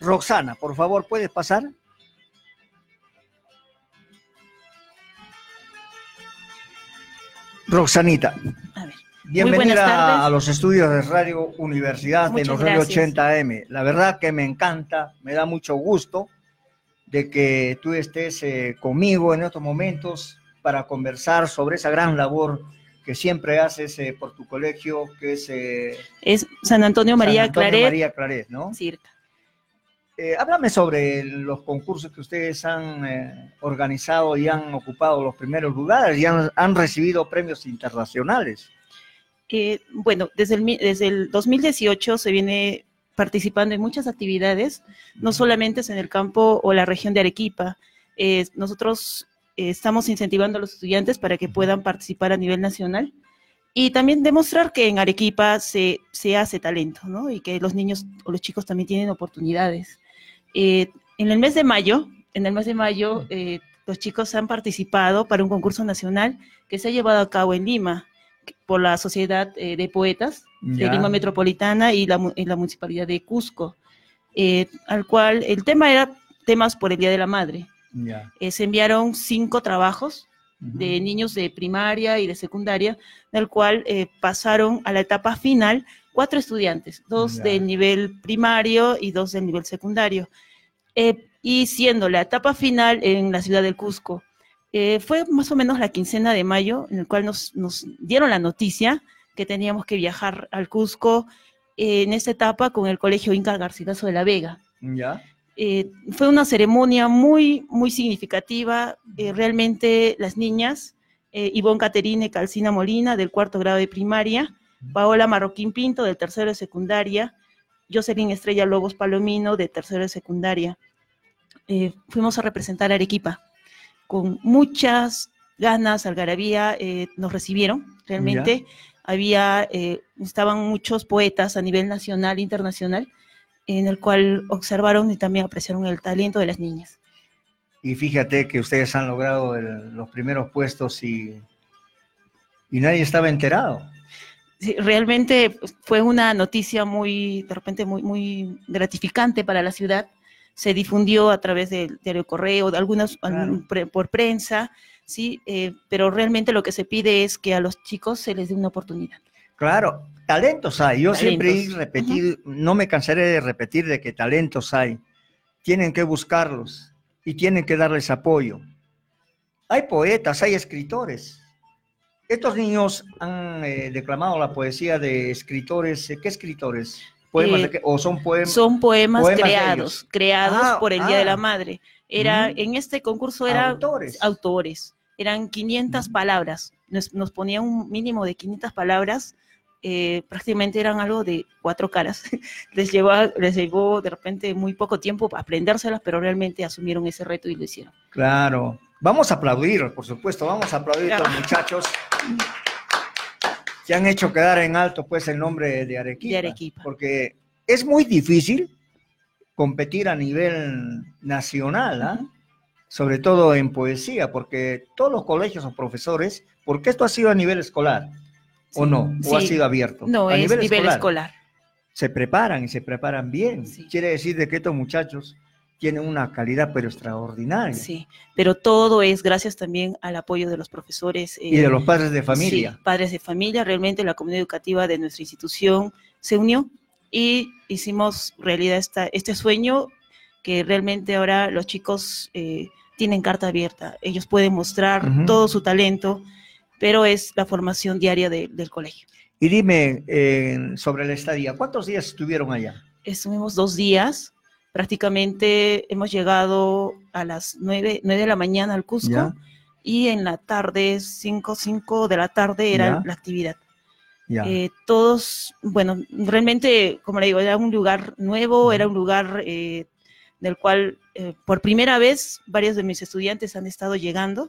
Roxana, por favor, ¿puedes pasar? Roxanita. Bienvenida a los estudios de Radio Universidad de los Radio 80M. La verdad que me encanta, me da mucho gusto de que tú estés eh, conmigo en estos momentos para conversar sobre esa gran labor que siempre haces eh, por tu colegio, que es... eh, Es San Antonio María San Antonio Claret. María Claret, ¿no? Circa. Eh, háblame sobre los concursos que ustedes han eh, organizado y han ocupado los primeros lugares y han, han recibido premios internacionales. Bueno, desde el, desde el 2018 se viene participando en muchas actividades, no solamente es en el campo o la región de Arequipa. Nosotros estamos incentivando a los estudiantes para que puedan participar a nivel nacional y también demostrar que en Arequipa se, se hace talento, ¿no? Y que los niños o los chicos también tienen oportunidades. Eh, en el mes de mayo, en el mes de mayo, eh, los chicos han participado para un concurso nacional que se ha llevado a cabo en Lima por la Sociedad eh, de Poetas de Ya. Lima Metropolitana y la, y la Municipalidad de Cusco, eh, al cual el tema era temas por el Día de la Madre. Ya. Eh, se enviaron cinco trabajos de niños de primaria y de secundaria, del cual eh, pasaron a la etapa final cuatro estudiantes, dos Ya. del nivel primario y dos del nivel secundario. Eh, y siendo la etapa final en la ciudad del Cusco, eh, fue más o menos la quincena de mayo, en el cual nos, nos dieron la noticia que teníamos que viajar al Cusco eh, en esta etapa con el Colegio Inca Garcilaso de la Vega. ¿Ya? Eh, fue una ceremonia muy, muy significativa. Eh, realmente las niñas, eh, Ivonne Caterine Calcina Molina, del cuarto grado de primaria, Paola Marroquín Pinto, del tercero de secundaria, Jocelyn Estrella Lobos Palomino, de tercero de secundaria. Eh, fuimos a representar a Arequipa con muchas ganas, algarabía, nos recibieron realmente. Había, estaban muchos poetas a nivel nacional e internacional, en el cual observaron y también apreciaron el talento de las niñas. Y fíjate que ustedes han logrado el- los primeros puestos y, y nadie estaba enterado. Sí, realmente fue una noticia muy, de repente, muy, muy gratificante para la ciudad. Se difundió a través del diario Correo, de algunas algún pre- por prensa, sí, Eh, pero realmente lo que se pide es que a los chicos se les dé una oportunidad. Claro, talentos hay. Yo siempre he repetido, no me cansaré de repetir de que talentos hay. Tienen que buscarlos y tienen que darles apoyo. Hay poetas, hay escritores. Estos niños han eh, declamado la poesía de escritores. eh, ¿Qué escritores? ¿Poemas Eh, de qué? ¿O son poemas? Son poemas, creados, creados Ah, por el Día de la ah. Madre. Era, Mm. en este concurso eran Autores. autores. Eran 500 palabras. Nos, nos ponían un mínimo de 500 palabras. Eh, prácticamente eran algo de cuatro caras. les, llevó, les llevó de repente muy poco tiempo aprendérselas, pero realmente asumieron ese reto y lo hicieron. Claro. Vamos a aplaudir, por supuesto, vamos a aplaudir a Claro. muchachos que han hecho quedar en alto pues el nombre de Arequipa. De Arequipa. Porque es muy difícil competir a nivel nacional, ¿ah? sobre todo en poesía, porque todos los colegios o profesores, porque esto ha sido a nivel escolar, ¿o no? ¿O ha sido abierto? No, a es nivel escolar. Se preparan y se preparan bien. Quiere decir de que estos muchachos tienen una calidad pero extraordinaria. Sí, pero todo es gracias también al apoyo de los profesores. Y de los padres de familia. Sí, padres de familia. Realmente la comunidad educativa de nuestra institución se unió y hicimos realidad esta, este sueño que realmente ahora los chicos eh, tienen carta abierta. Ellos pueden mostrar Ujú. todo su talento, pero es la formación diaria de- del colegio. Y dime eh, sobre la estadía, ¿cuántos días estuvieron allá? Estuvimos dos días, prácticamente hemos llegado a las nueve, nueve de la mañana al Cusco Ya. y en la tarde, 5, 5 de la tarde era Ya. la actividad. Ya. Eh, todos, bueno, realmente, como le digo, era un lugar nuevo, era un lugar eh, del cual eh, por primera vez varios de mis estudiantes han estado llegando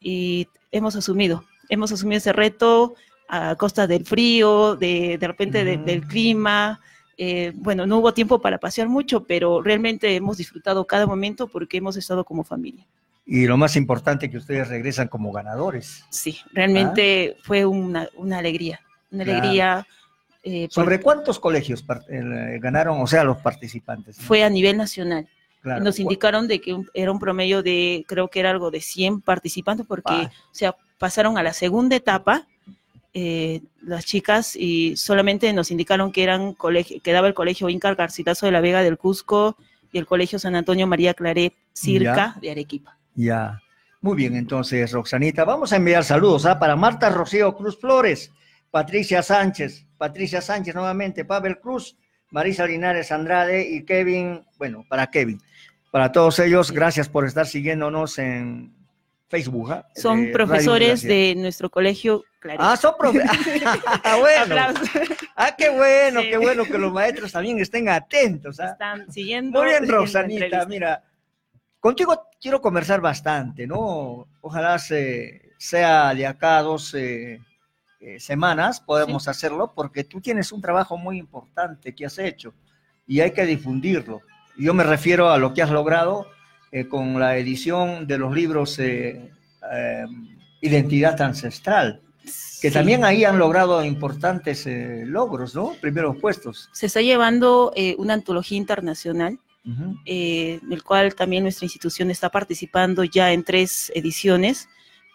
y hemos asumido, hemos asumido ese reto a costa del frío, de, de repente de- del clima. eh, bueno, no hubo tiempo para pasear mucho, pero realmente hemos disfrutado cada momento porque hemos estado como familia. Y lo más importante que ustedes regresan como ganadores. Sí, realmente fue una, una alegría, una Claro. alegría. eh, por- ¿Sobre cuántos colegios eh, ganaron, o sea, los participantes? no? fue a nivel nacional. Claro. Nos indicaron de que un- era un promedio de, creo que era algo de 100 participantes, porque, Ah. o sea, pasaron a la segunda etapa eh, las chicas y solamente nos indicaron que eran colegio, que daba el colegio Inca Garcilaso de la Vega del Cusco y el colegio San Antonio María Claret Circa Ya. de Arequipa. Ya. Muy bien, entonces, Roxanita, vamos a enviar saludos ¿ah? para Marta Rocío Cruz Flores, Patricia Sánchez, Patricia Sánchez nuevamente, Pavel Cruz, Marisa Linares Andrade y Kevin, bueno, para Kevin. Para todos ellos, gracias por estar siguiéndonos en Facebook. ¿ah? Son profesores de nuestro colegio. Ah, son profesores. bueno. Aplausos. Ah, qué bueno, Sí. qué bueno que los maestros también estén atentos. ¿ah? Están siguiendo. Muy bien, entrevista. mira, contigo quiero conversar bastante, ¿no? Ojalá se- sea de acá a dos eh, eh, semanas podemos hacerlo, porque tú tienes un trabajo muy importante que has hecho y hay que difundirlo. Yo me refiero a lo que has logrado eh, con la edición de los libros eh, eh, Identidad Ancestral, que Sí. también ahí han logrado importantes eh, logros, ¿no? Primeros puestos. Se está llevando eh, una antología internacional Ujú. eh, del cual también nuestra institución está participando ya en tres ediciones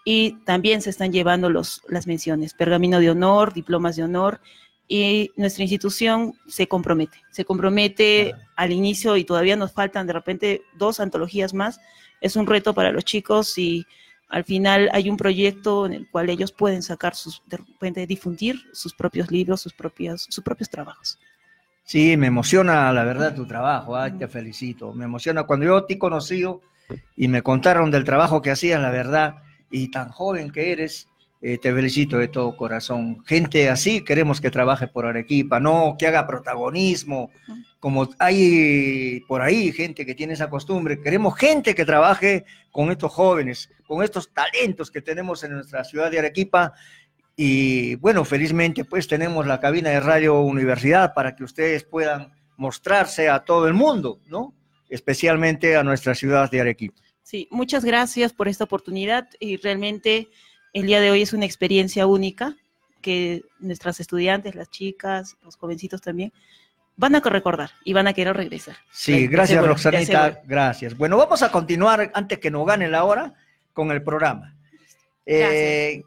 y también se están llevando los, las menciones, pergamino de honor, diplomas de honor y nuestra institución se compromete, se compromete al inicio y todavía nos faltan de repente dos antologías más. Es un reto para los chicos y al final hay un proyecto en el cual ellos pueden sacar sus, de repente difundir sus propios libros, sus propios, sus propios trabajos. Sí, me emociona la verdad tu trabajo, ay, te felicito. Me emociona cuando yo te he conocido y me contaron del trabajo que hacías, la verdad, y tan joven que eres, eh, te felicito de todo corazón. Gente así queremos que trabaje por Arequipa, no que haga protagonismo, como hay por ahí gente que tiene esa costumbre. Queremos gente que trabaje con estos jóvenes, con estos talentos que tenemos en nuestra ciudad de Arequipa. Y bueno, felizmente pues tenemos la cabina de Radio Universidad para que ustedes puedan mostrarse a todo el mundo, ¿no? Especialmente a nuestra ciudad de Arequipa. Sí, muchas gracias por esta oportunidad y realmente el día de hoy es una experiencia única que nuestras estudiantes, las chicas, los jovencitos también, van a recordar y van a querer regresar. Sí, gracias Roxanita, gracias. Bueno, vamos a continuar antes que nos gane la hora con el programa. Eh,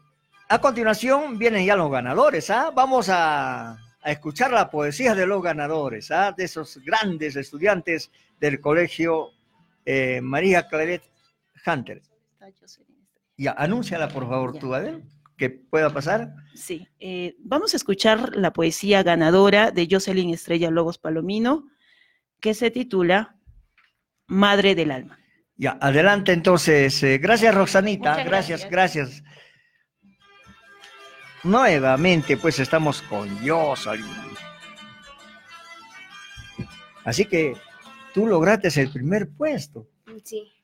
a continuación vienen ya los ganadores, ¿ah? Vamos a, a escuchar la poesía de los ganadores, ¿ah? De esos grandes estudiantes del colegio eh, María Claret Hunter. Ya, anúnciala por favor tú, Adel, que pueda pasar. Sí, eh, vamos a escuchar la poesía ganadora de Jocelyn Estrella Lobos Palomino, que se titula Madre del Alma. Ya, adelante entonces. eh, gracias Roxanita, gracias, gracias. Nuevamente, pues estamos con Jocelyn. Así que tú lograste el primer puesto. Sí.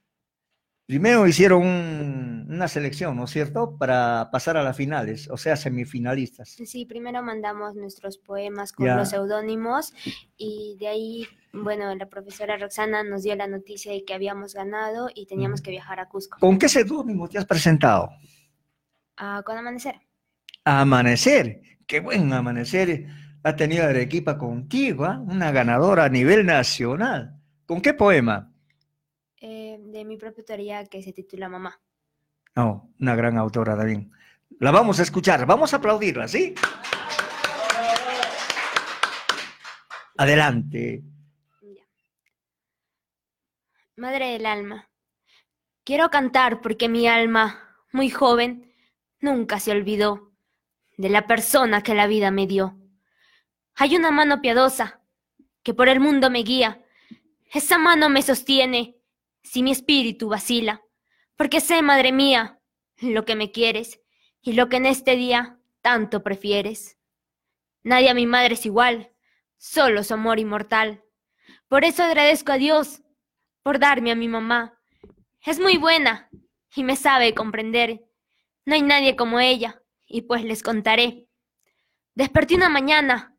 Primero hicieron un- una selección, ¿no es cierto? Para pasar a las finales, o sea, semifinalistas. Sí, primero mandamos nuestros poemas con Ya. los seudónimos y de ahí, bueno, la profesora Roxana nos dio la noticia de que habíamos ganado y teníamos que viajar a Cusco ¿Con qué seudónimo te has presentado? a con amanecer. Amanecer. Qué buen amanecer ha tenido Arequipa contigo, ¿ah? Una ganadora a nivel nacional. ¿Con qué poema? De mi propia autoría que se titula Mamá. No, una gran autora también. La vamos a escuchar, vamos a aplaudirla, ¿sí? Adelante. Madre del alma, quiero cantar porque mi alma, muy joven, nunca se olvidó de la persona que la vida me dio. Hay una mano piadosa que por el mundo me guía. Esa mano me sostiene si mi espíritu vacila, porque sé, madre mía, lo que me quieres y lo que en este día tanto prefieres. Nadie a mi madre es igual, solo su amor inmortal. Por eso agradezco a Dios por darme a mi mamá. Es muy buena y me sabe comprender. No hay nadie como ella, y pues les contaré. Desperté una mañana,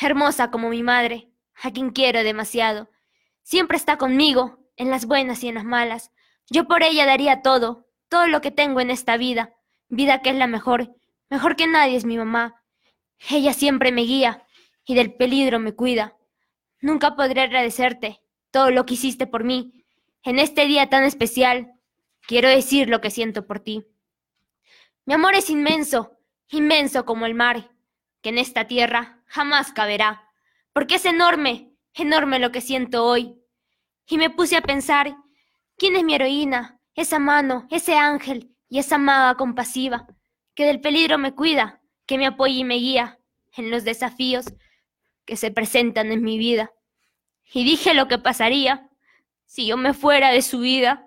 hermosa como mi madre, a quien quiero demasiado. Siempre está conmigo, en las buenas y en las malas. Yo por ella daría todo, todo lo que tengo en esta vida, vida que es la mejor, mejor que nadie es mi mamá. Ella siempre me guía y del peligro me cuida. Nunca podré agradecerte todo lo que hiciste por mí. En este día tan especial, quiero decir lo que siento por ti. Mi amor es inmenso, inmenso como el mar, que en esta tierra jamás caberá, porque es enorme, enorme lo que siento hoy. Y me puse a pensar, ¿quién es mi heroína? Esa mano, ese ángel y esa maga compasiva, que del peligro me cuida, que me apoya y me guía en los desafíos que se presentan en mi vida. Y dije lo que pasaría si yo me fuera de su vida,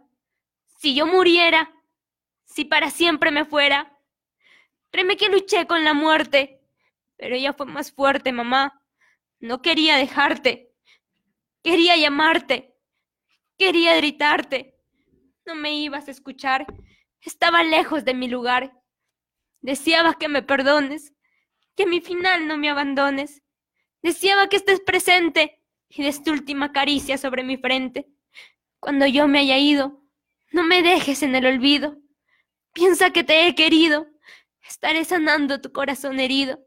si yo muriera, si para siempre me fuera. Créeme que luché con la muerte, pero ella fue más fuerte, mamá. No quería dejarte. Quería llamarte. Quería gritarte. No me ibas a escuchar. Estaba lejos de mi lugar. Deseaba que me perdones, que a mi final no me abandones. Deseaba que estés presente y des tu última caricia sobre mi frente. Cuando yo me haya ido, no me dejes en el olvido. Piensa que te he querido. Estaré sanando tu corazón herido.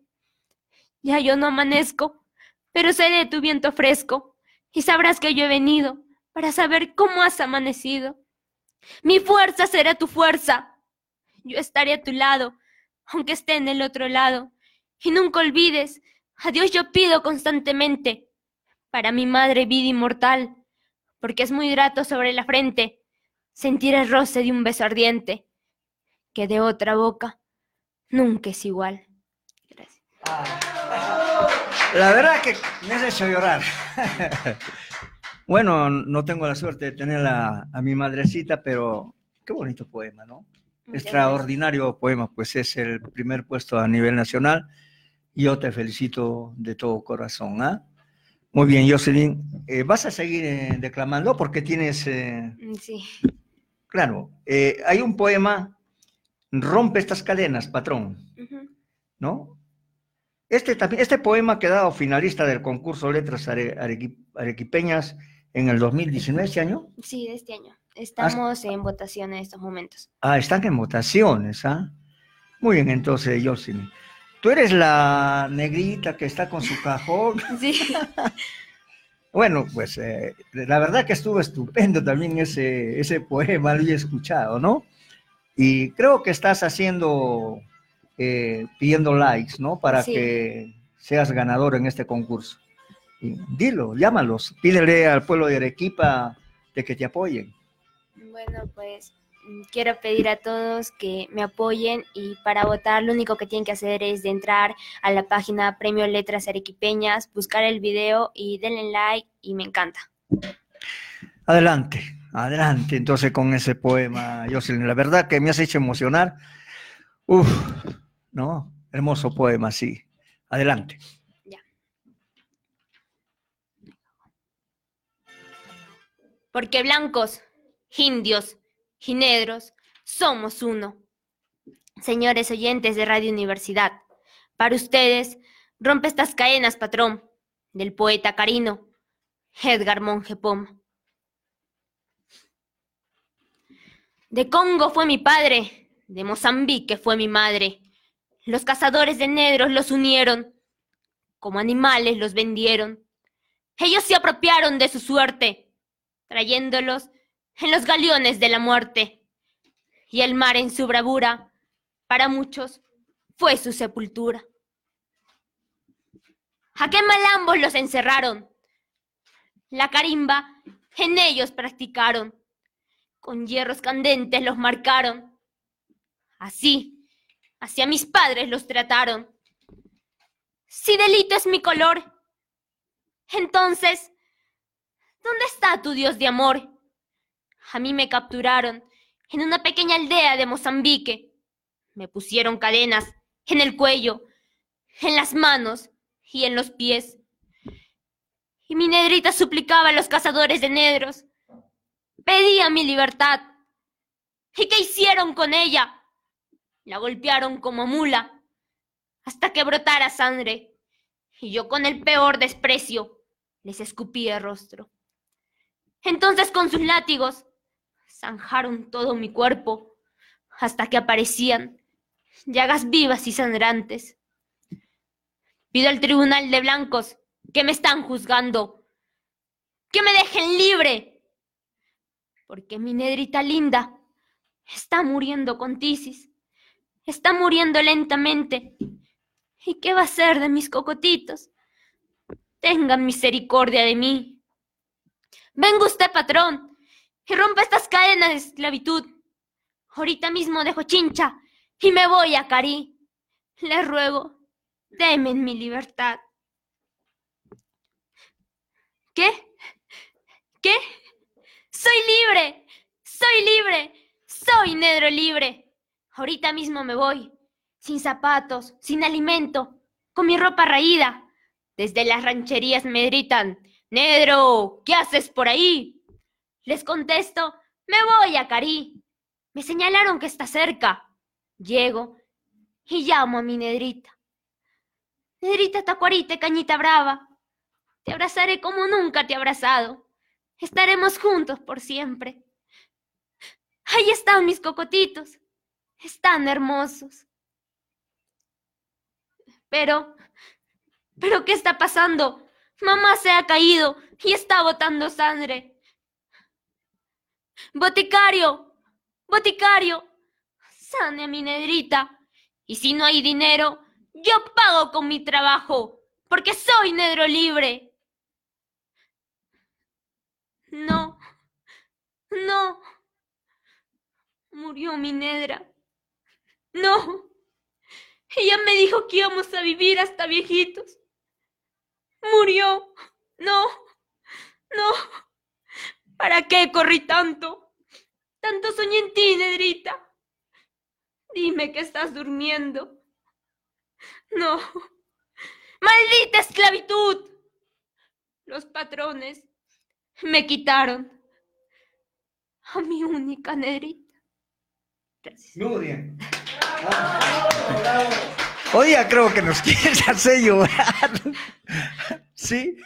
Ya yo no amanezco, pero seré tu viento fresco y sabrás que yo he venido para saber cómo has amanecido. Mi fuerza será tu fuerza. Yo estaré a tu lado, aunque esté en el otro lado. Y nunca olvides, a Dios yo pido constantemente, para mi madre vida inmortal, porque es muy grato sobre la frente sentir el roce de un beso ardiente, que de otra boca nunca es igual. Gracias. La verdad que me has hecho llorar. Bueno, no tengo la suerte de tener a, a mi madrecita, pero qué bonito poema, ¿no? Extraordinario poema, pues es el primer puesto a nivel nacional. Yo te felicito de todo corazón. ¿ah? Muy bien, Jocelyn. eh, ¿Vas a seguir eh, declamando? Porque tienes... eh, Sí. claro, eh, hay un poema, Rompe estas cadenas, patrón. ¿no? Este, también, este poema ha quedado finalista del concurso Letras Are- Arequi- Arequipeñas en el 2019, este año. Sí, de este año. Estamos en votación en estos momentos. Ah, están en votaciones, ¿ah? Muy bien, entonces, Jocelyn. Tú eres la negrita que está con su cajón. Sí. Bueno, pues eh, la verdad que estuvo estupendo también ese, ese poema, lo he escuchado, ¿no? Y creo que estás haciendo, eh, pidiendo likes, ¿no? Para Sí. que seas ganador en este concurso. Dilo, llámalos, pídele al pueblo de Arequipa de que te apoyen. Bueno, pues mm, quiero pedir a todos que me apoyen y para votar lo único que tienen que hacer es de entrar a la página Premio Letras Arequipeñas, buscar el video y denle like y me encanta. Adelante, adelante entonces con ese poema, Jocelyn. La verdad que me has hecho emocionar. Uf, ¿no? Hermoso poema, sí. Adelante. Porque blancos, indios y negros somos uno. Señores oyentes de Radio Universidad, para ustedes rompe estas cadenas, patrón, del poeta carino Edgar Monge Pom. De Congo fue mi padre, de Mozambique fue mi madre. Los cazadores de negros los unieron, como animales los vendieron. Ellos se apropiaron de su suerte, trayéndolos en los galeones de la muerte. Y el mar en su bravura, para muchos, fue su sepultura. ¿A qué malambos los encerraron? La carimba en ellos practicaron. Con hierros candentes los marcaron. Así, hacia mis padres los trataron. Si delito es mi color, entonces, ¿dónde está tu Dios de amor? A mí me capturaron en una pequeña aldea de Mozambique. Me pusieron cadenas en el cuello, en las manos y en los pies. Y mi nedrita suplicaba a los cazadores de nedros. Pedía mi libertad. ¿Y qué hicieron con ella? La golpearon como mula hasta que brotara sangre. Y yo con el peor desprecio les escupí el rostro. Entonces con sus látigos zanjaron todo mi cuerpo hasta que aparecían llagas vivas y sangrantes. Pido al tribunal de blancos que me están juzgando que me dejen libre, porque mi nedrita linda está muriendo con tisis, está muriendo lentamente. ¿Y qué va a ser de mis cocotitos? Tengan misericordia de mí. Venga usted, patrón, y rompa estas cadenas de esclavitud. Ahorita mismo dejo chincha y me voy a Cari. Le ruego, temen mi libertad. ¿Qué? ¿Qué? Soy libre, soy libre, soy negro libre. Ahorita mismo me voy, sin zapatos, sin alimento, con mi ropa raída. Desde las rancherías me gritan, Negro, ¿qué haces por ahí? Les contesto, me voy a Cari. Me señalaron que está cerca. Llego y llamo a mi Nedrita. Nedrita tacuarita, cañita brava. Te abrazaré como nunca te he abrazado. Estaremos juntos por siempre. Ahí están mis cocotitos. Están hermosos. Pero, pero, ¿qué está pasando? Mamá se ha caído y está botando sangre. Boticario, boticario, sane a mi nedrita. Y si no hay dinero, yo pago con mi trabajo, porque soy negro libre. No, no. Murió mi nedra. No. Ella me dijo que íbamos a vivir hasta viejitos. Murió. No. No. ¿Para qué corrí tanto? Tanto soñé en ti, Nedrita. Dime que estás durmiendo. No. ¡Maldita esclavitud! Los patrones me quitaron a mi única Nedrita. Muy bien. Hoy ya creo que nos quieres hacer llorar. Sí,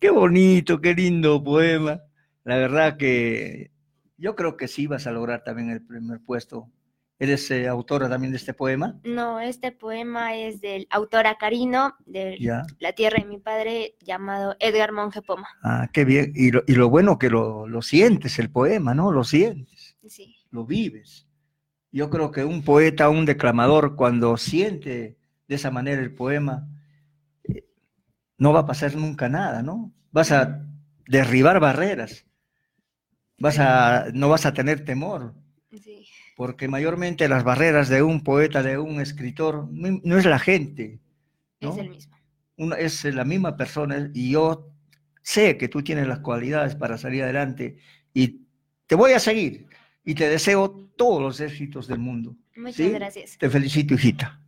qué bonito, qué lindo poema. La verdad que yo creo que sí vas a lograr también el primer puesto. ¿Eres eh, autora también de este poema? No, este poema es del autor acarino de Ya. La tierra de mi padre llamado Edgar Monge Poma. Ah, qué bien. Y lo, y lo bueno que lo, lo sientes, el poema, ¿no? Lo sientes, Sí. lo vives. Yo creo que un poeta, un declamador, cuando siente de esa manera el poema, eh, no va a pasar nunca nada, ¿no? Vas a derribar barreras, vas a, no vas a tener temor, Sí. porque mayormente las barreras de un poeta, de un escritor, no, no es la gente, ¿no? Es el mismo. Una- es la misma persona y yo sé que tú tienes las cualidades para salir adelante y te voy a seguir y te deseo todos los éxitos del mundo. Muchas ¿sí? gracias. Te felicito, hijita.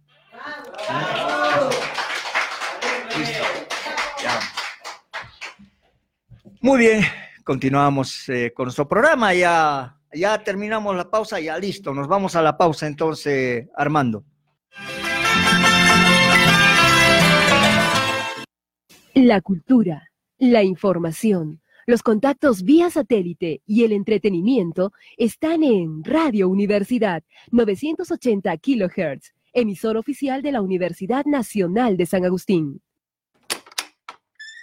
Muy bien, continuamos eh, con nuestro programa. Ya, ya terminamos la pausa, ya listo. Nos vamos a la pausa entonces, Armando. La cultura, la información, los contactos vía satélite y el entretenimiento están en Radio Universidad 980 kHz, emisor oficial de la Universidad Nacional de San Agustín.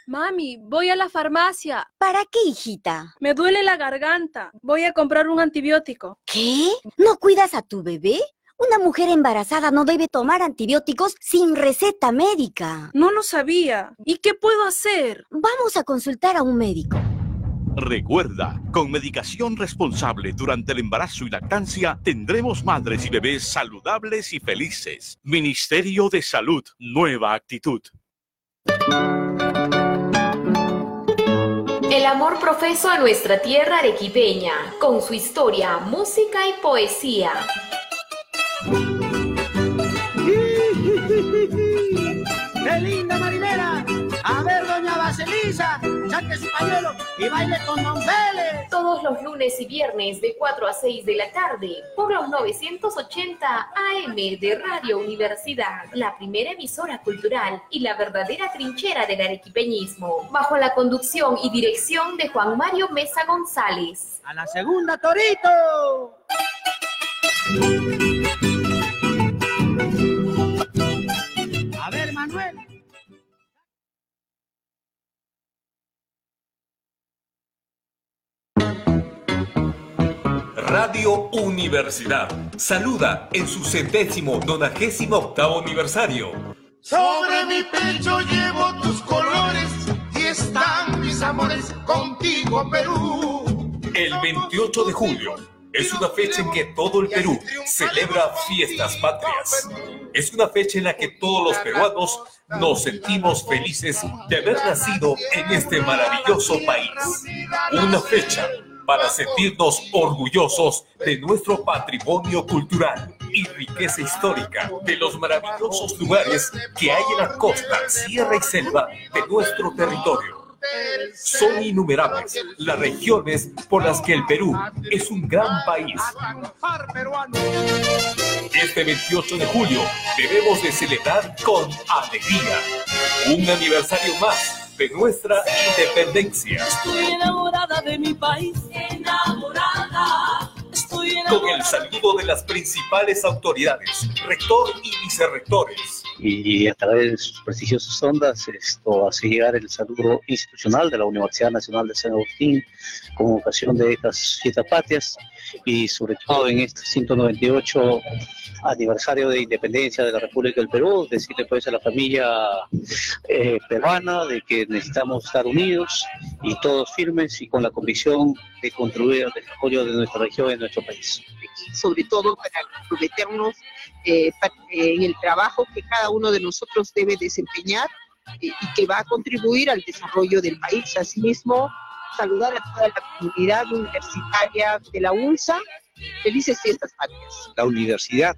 Mami, voy a la farmacia. ¿Para qué, hijita? Me duele la garganta. Voy a comprar un antibiótico. ¿Qué? ¿No cuidas a tu bebé? Una mujer embarazada no debe tomar antibióticos sin receta médica. No lo sabía. ¿Y qué puedo hacer? Vamos a consultar a un médico. Recuerda, con medicación responsable durante el embarazo y lactancia, tendremos madres y bebés saludables y felices. Ministerio de Salud, nueva actitud. El amor profeso a nuestra tierra arequipeña, con su historia, música y poesía. Saque su pañuelo y baile con Don. Todos los lunes y viernes de 4 a 6 de la tarde por los 980 AM de Radio Universidad, la primera emisora cultural y la verdadera trinchera del arequipeñismo, bajo la conducción y dirección de Juan Mario Mesa González. A la segunda, Torito. Radio Universidad saluda en su centésimo nonagésimo octavo aniversario. Sobre mi pecho llevo tus colores y están mis amores contigo, Perú. El 28 de julio es una fecha en que todo el Perú celebra fiestas patrias. Es una fecha en la que todos los peruanos nos sentimos felices de haber nacido en este maravilloso país. Una fecha para sentirnos orgullosos de nuestro patrimonio cultural y riqueza histórica, de los maravillosos lugares que hay en la costa, sierra y selva de nuestro territorio. Son innumerables las regiones por las que el Perú es un gran país. Este 28 de julio debemos de celebrar con alegría un aniversario más de nuestra independencia. Estoy enamorada de mi país. Enamorada. Estoy Con el saludo de las principales autoridades, rector y vicerrectores. y a través de sus prestigiosas ondas esto hace llegar el saludo institucional de la Universidad Nacional de San Agustín con ocasión de estas fiestas patrias y sobre todo en este 198 aniversario de independencia de la República del Perú, decirle pues a la familia eh, peruana de que necesitamos estar unidos y todos firmes y con la convicción de contribuir al desarrollo de nuestra región y de nuestro país. sobre todo para comprometernos eh, en el trabajo que cada uno de nosotros debe desempeñar eh, y que va a contribuir al desarrollo del país. Asimismo, saludar a toda la comunidad universitaria de la UNSA. Felices fiestas patrias. la universidad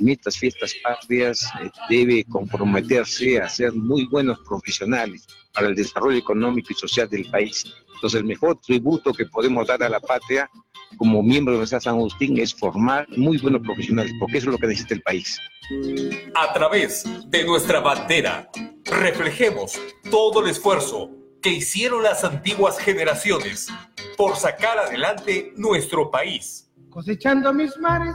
en estas fiestas patrias eh, debe comprometerse a ser muy buenos profesionales para el desarrollo económico y social del país. Entonces, el mejor tributo que podemos dar a la patria como miembro de Universidad San Agustín es formar muy buenos profesionales, porque eso es lo que necesita el país. A través de nuestra bandera, reflejemos todo el esfuerzo que hicieron las antiguas generaciones por sacar adelante nuestro país. Cosechando mis mares,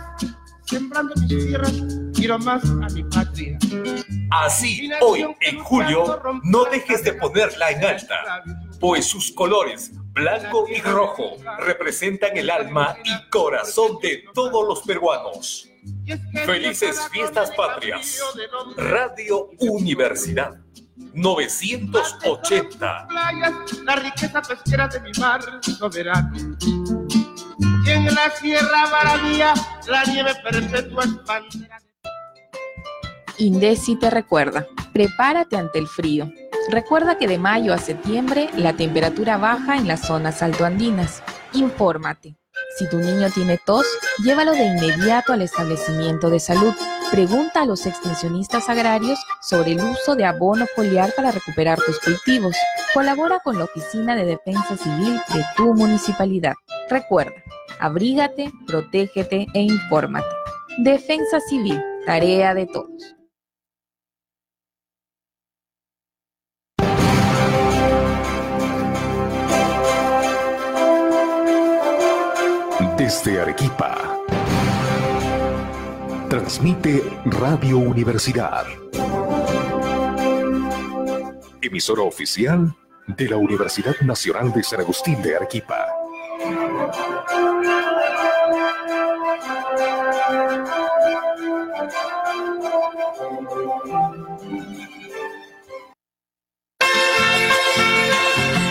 sembrando mis tierras, quiero más a mi patria. Así, hoy, en julio, no dejes de ponerla en alta, pues sus colores, blanco y rojo, representan el alma y corazón de todos los peruanos. Felices fiestas patrias. Radio Universidad 980. Playas, la riqueza pesquera de mi mar soberano. En la sierra la nieve. Indesi te recuerda, prepárate ante el frío. Recuerda que de mayo a septiembre la temperatura baja en las zonas altoandinas. Infórmate. Si tu niño tiene tos, llévalo de inmediato al establecimiento de salud. Pregunta a los extensionistas agrarios sobre el uso de abono foliar para recuperar tus cultivos. Colabora con la Oficina de Defensa Civil de tu municipalidad. Recuerda, abrígate, protégete e infórmate. Defensa Civil, tarea de todos. Desde Arequipa. Transmite Radio Universidad. Emisora oficial de la Universidad Nacional de San Agustín de Arequipa.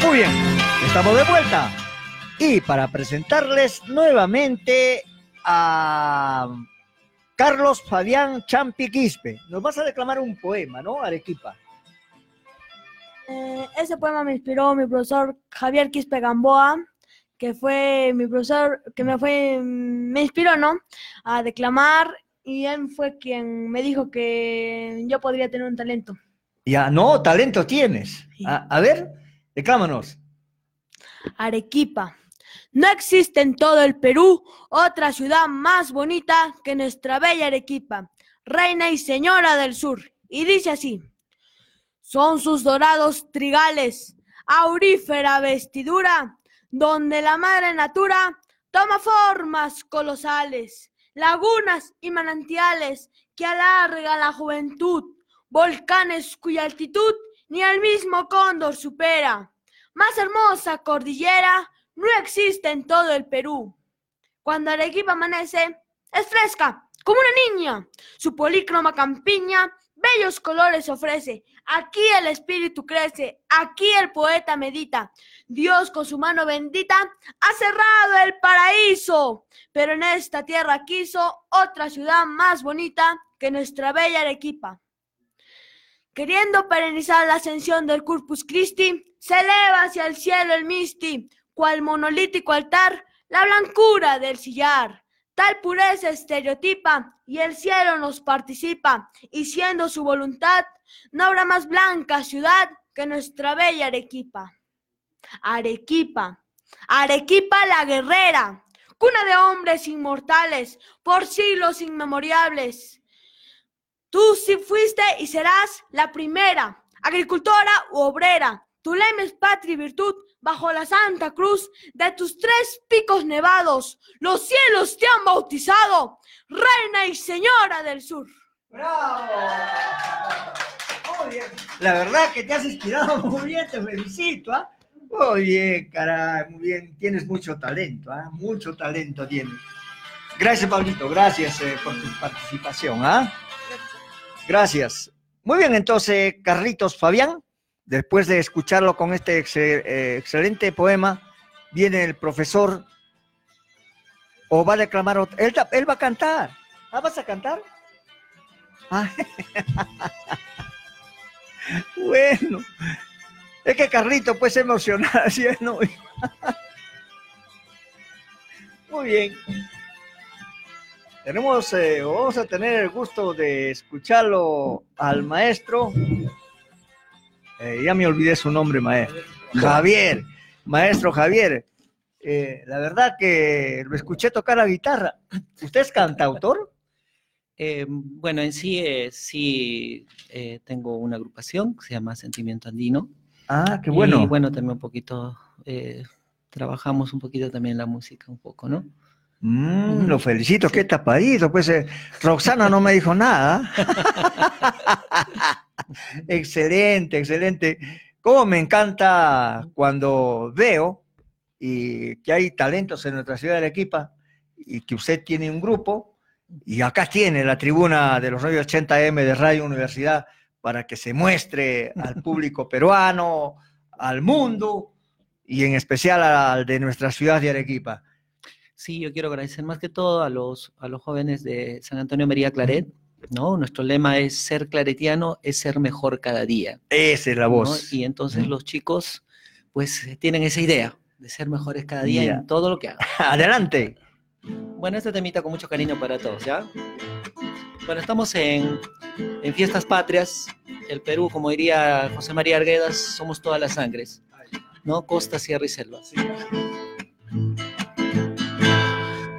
Muy bien, estamos de vuelta. Y para presentarles nuevamente a Carlos Fabián Champi Quispe. Nos vas a declamar un poema, ¿no, Arequipa? Eh, ese poema me inspiró mi profesor Javier Quispe Gamboa, que fue mi profesor, que me fue, me inspiró, ¿no? A declamar y él fue quien me dijo que yo podría tener un talento. Ya, no, talento tienes. A, a ver, declámanos. Arequipa. No existe en todo el Perú otra ciudad más bonita que nuestra bella Arequipa, reina y señora del sur. Y dice así, son sus dorados trigales, aurífera vestidura, donde la madre natura toma formas colosales, lagunas y manantiales que alarga la juventud, volcanes cuya altitud ni el mismo cóndor supera. Más hermosa cordillera no existe en todo el Perú. Cuando Arequipa amanece, es fresca, como una niña. Su polícroma campiña bellos colores ofrece. Aquí el espíritu crece, aquí el poeta medita. Dios con su mano bendita ha cerrado el paraíso, pero en esta tierra quiso otra ciudad más bonita que nuestra bella Arequipa. Queriendo perenizar la ascensión del Corpus Christi, se eleva hacia el cielo el misti, cual monolítico altar, la blancura del sillar. Tal pureza estereotipa y el cielo nos participa, y siendo su voluntad, no habrá más blanca ciudad que nuestra bella Arequipa. Arequipa, Arequipa la guerrera, cuna de hombres inmortales, por siglos inmemorables. Tú sí fuiste y serás la primera, agricultora u obrera. Tu lema es patria y virtud bajo la santa cruz de tus tres picos nevados. Los cielos te han bautizado, reina y señora del sur. ¡Bravo! Muy bien. La verdad que te has inspirado muy bien, te felicito, ¿ah? Muy bien, caray, muy bien. Tienes mucho talento, ¿ah? Mucho talento tienes. Gracias, Pablito, gracias eh, por tu participación, ¿ah? Gracias. Muy bien, entonces, Carlitos Fabián, después de escucharlo con este eh, excelente poema, viene el profesor o va a declamar, ot- él, ta- él va a cantar. ¿Ah, vas a cantar? Ah. bueno, es que Carlito pues se emociona, ¿sí? ¿no? Muy bien. Tenemos, eh, vamos a tener el gusto de escucharlo al maestro. Eh, ya me olvidé su nombre, maestro. Javier, maestro Javier. Eh, la verdad que lo escuché tocar la guitarra. ¿Usted es cantautor? Eh, bueno, en sí, eh, sí eh, tengo una agrupación que se llama Sentimiento Andino. Ah, qué bueno. Y bueno, también un poquito, eh, trabajamos un poquito también la música, un poco, ¿no? Mm, lo felicito, qué tapadito. Pues eh, Roxana no me dijo nada. excelente, excelente. Cómo me encanta cuando veo y que hay talentos en nuestra ciudad de Arequipa y que usted tiene un grupo y acá tiene la tribuna de los radios 80M de Radio Universidad para que se muestre al público peruano, al mundo y en especial al de nuestra ciudad de Arequipa. Sí, yo quiero agradecer más que todo a los, a los jóvenes de San Antonio María Claret, ¿no? Nuestro lema es ser claretiano, es ser mejor cada día. Esa es la ¿no? voz. Y entonces los chicos, pues, eh, tienen esa idea de ser mejores cada día en todo lo que hagan. Adelante. Bueno, este temita con mucho cariño para todos, ¿ya? Bueno, estamos en, en Fiestas Patrias. El Perú, como diría José María Arguedas, somos todas las sangres, ¿no? Costa, sierra y selva.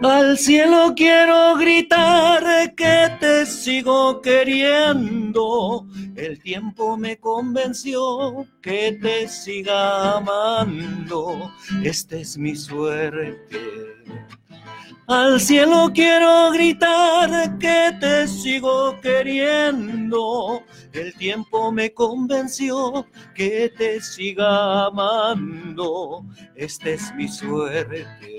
Al cielo quiero gritar que te sigo queriendo. El tiempo me convenció que te siga amando. Esta es mi suerte. Al cielo quiero gritar que te sigo queriendo. El tiempo me convenció que te siga amando. Esta es mi suerte.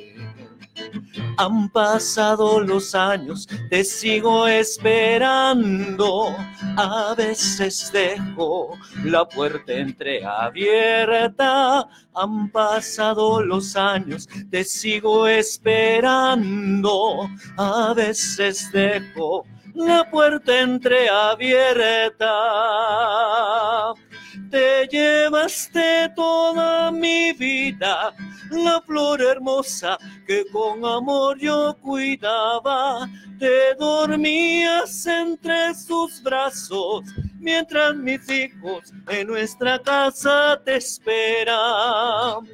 Han pasado los años, te sigo esperando. A veces dejo la puerta entreabierta. Han pasado los años, te sigo esperando. A veces dejo la puerta entreabierta. Te llevas llevaste toda mi vida, la flor hermosa que con amor yo cuidaba. Te dormías entre sus brazos mientras mis hijos en nuestra casa te esperan.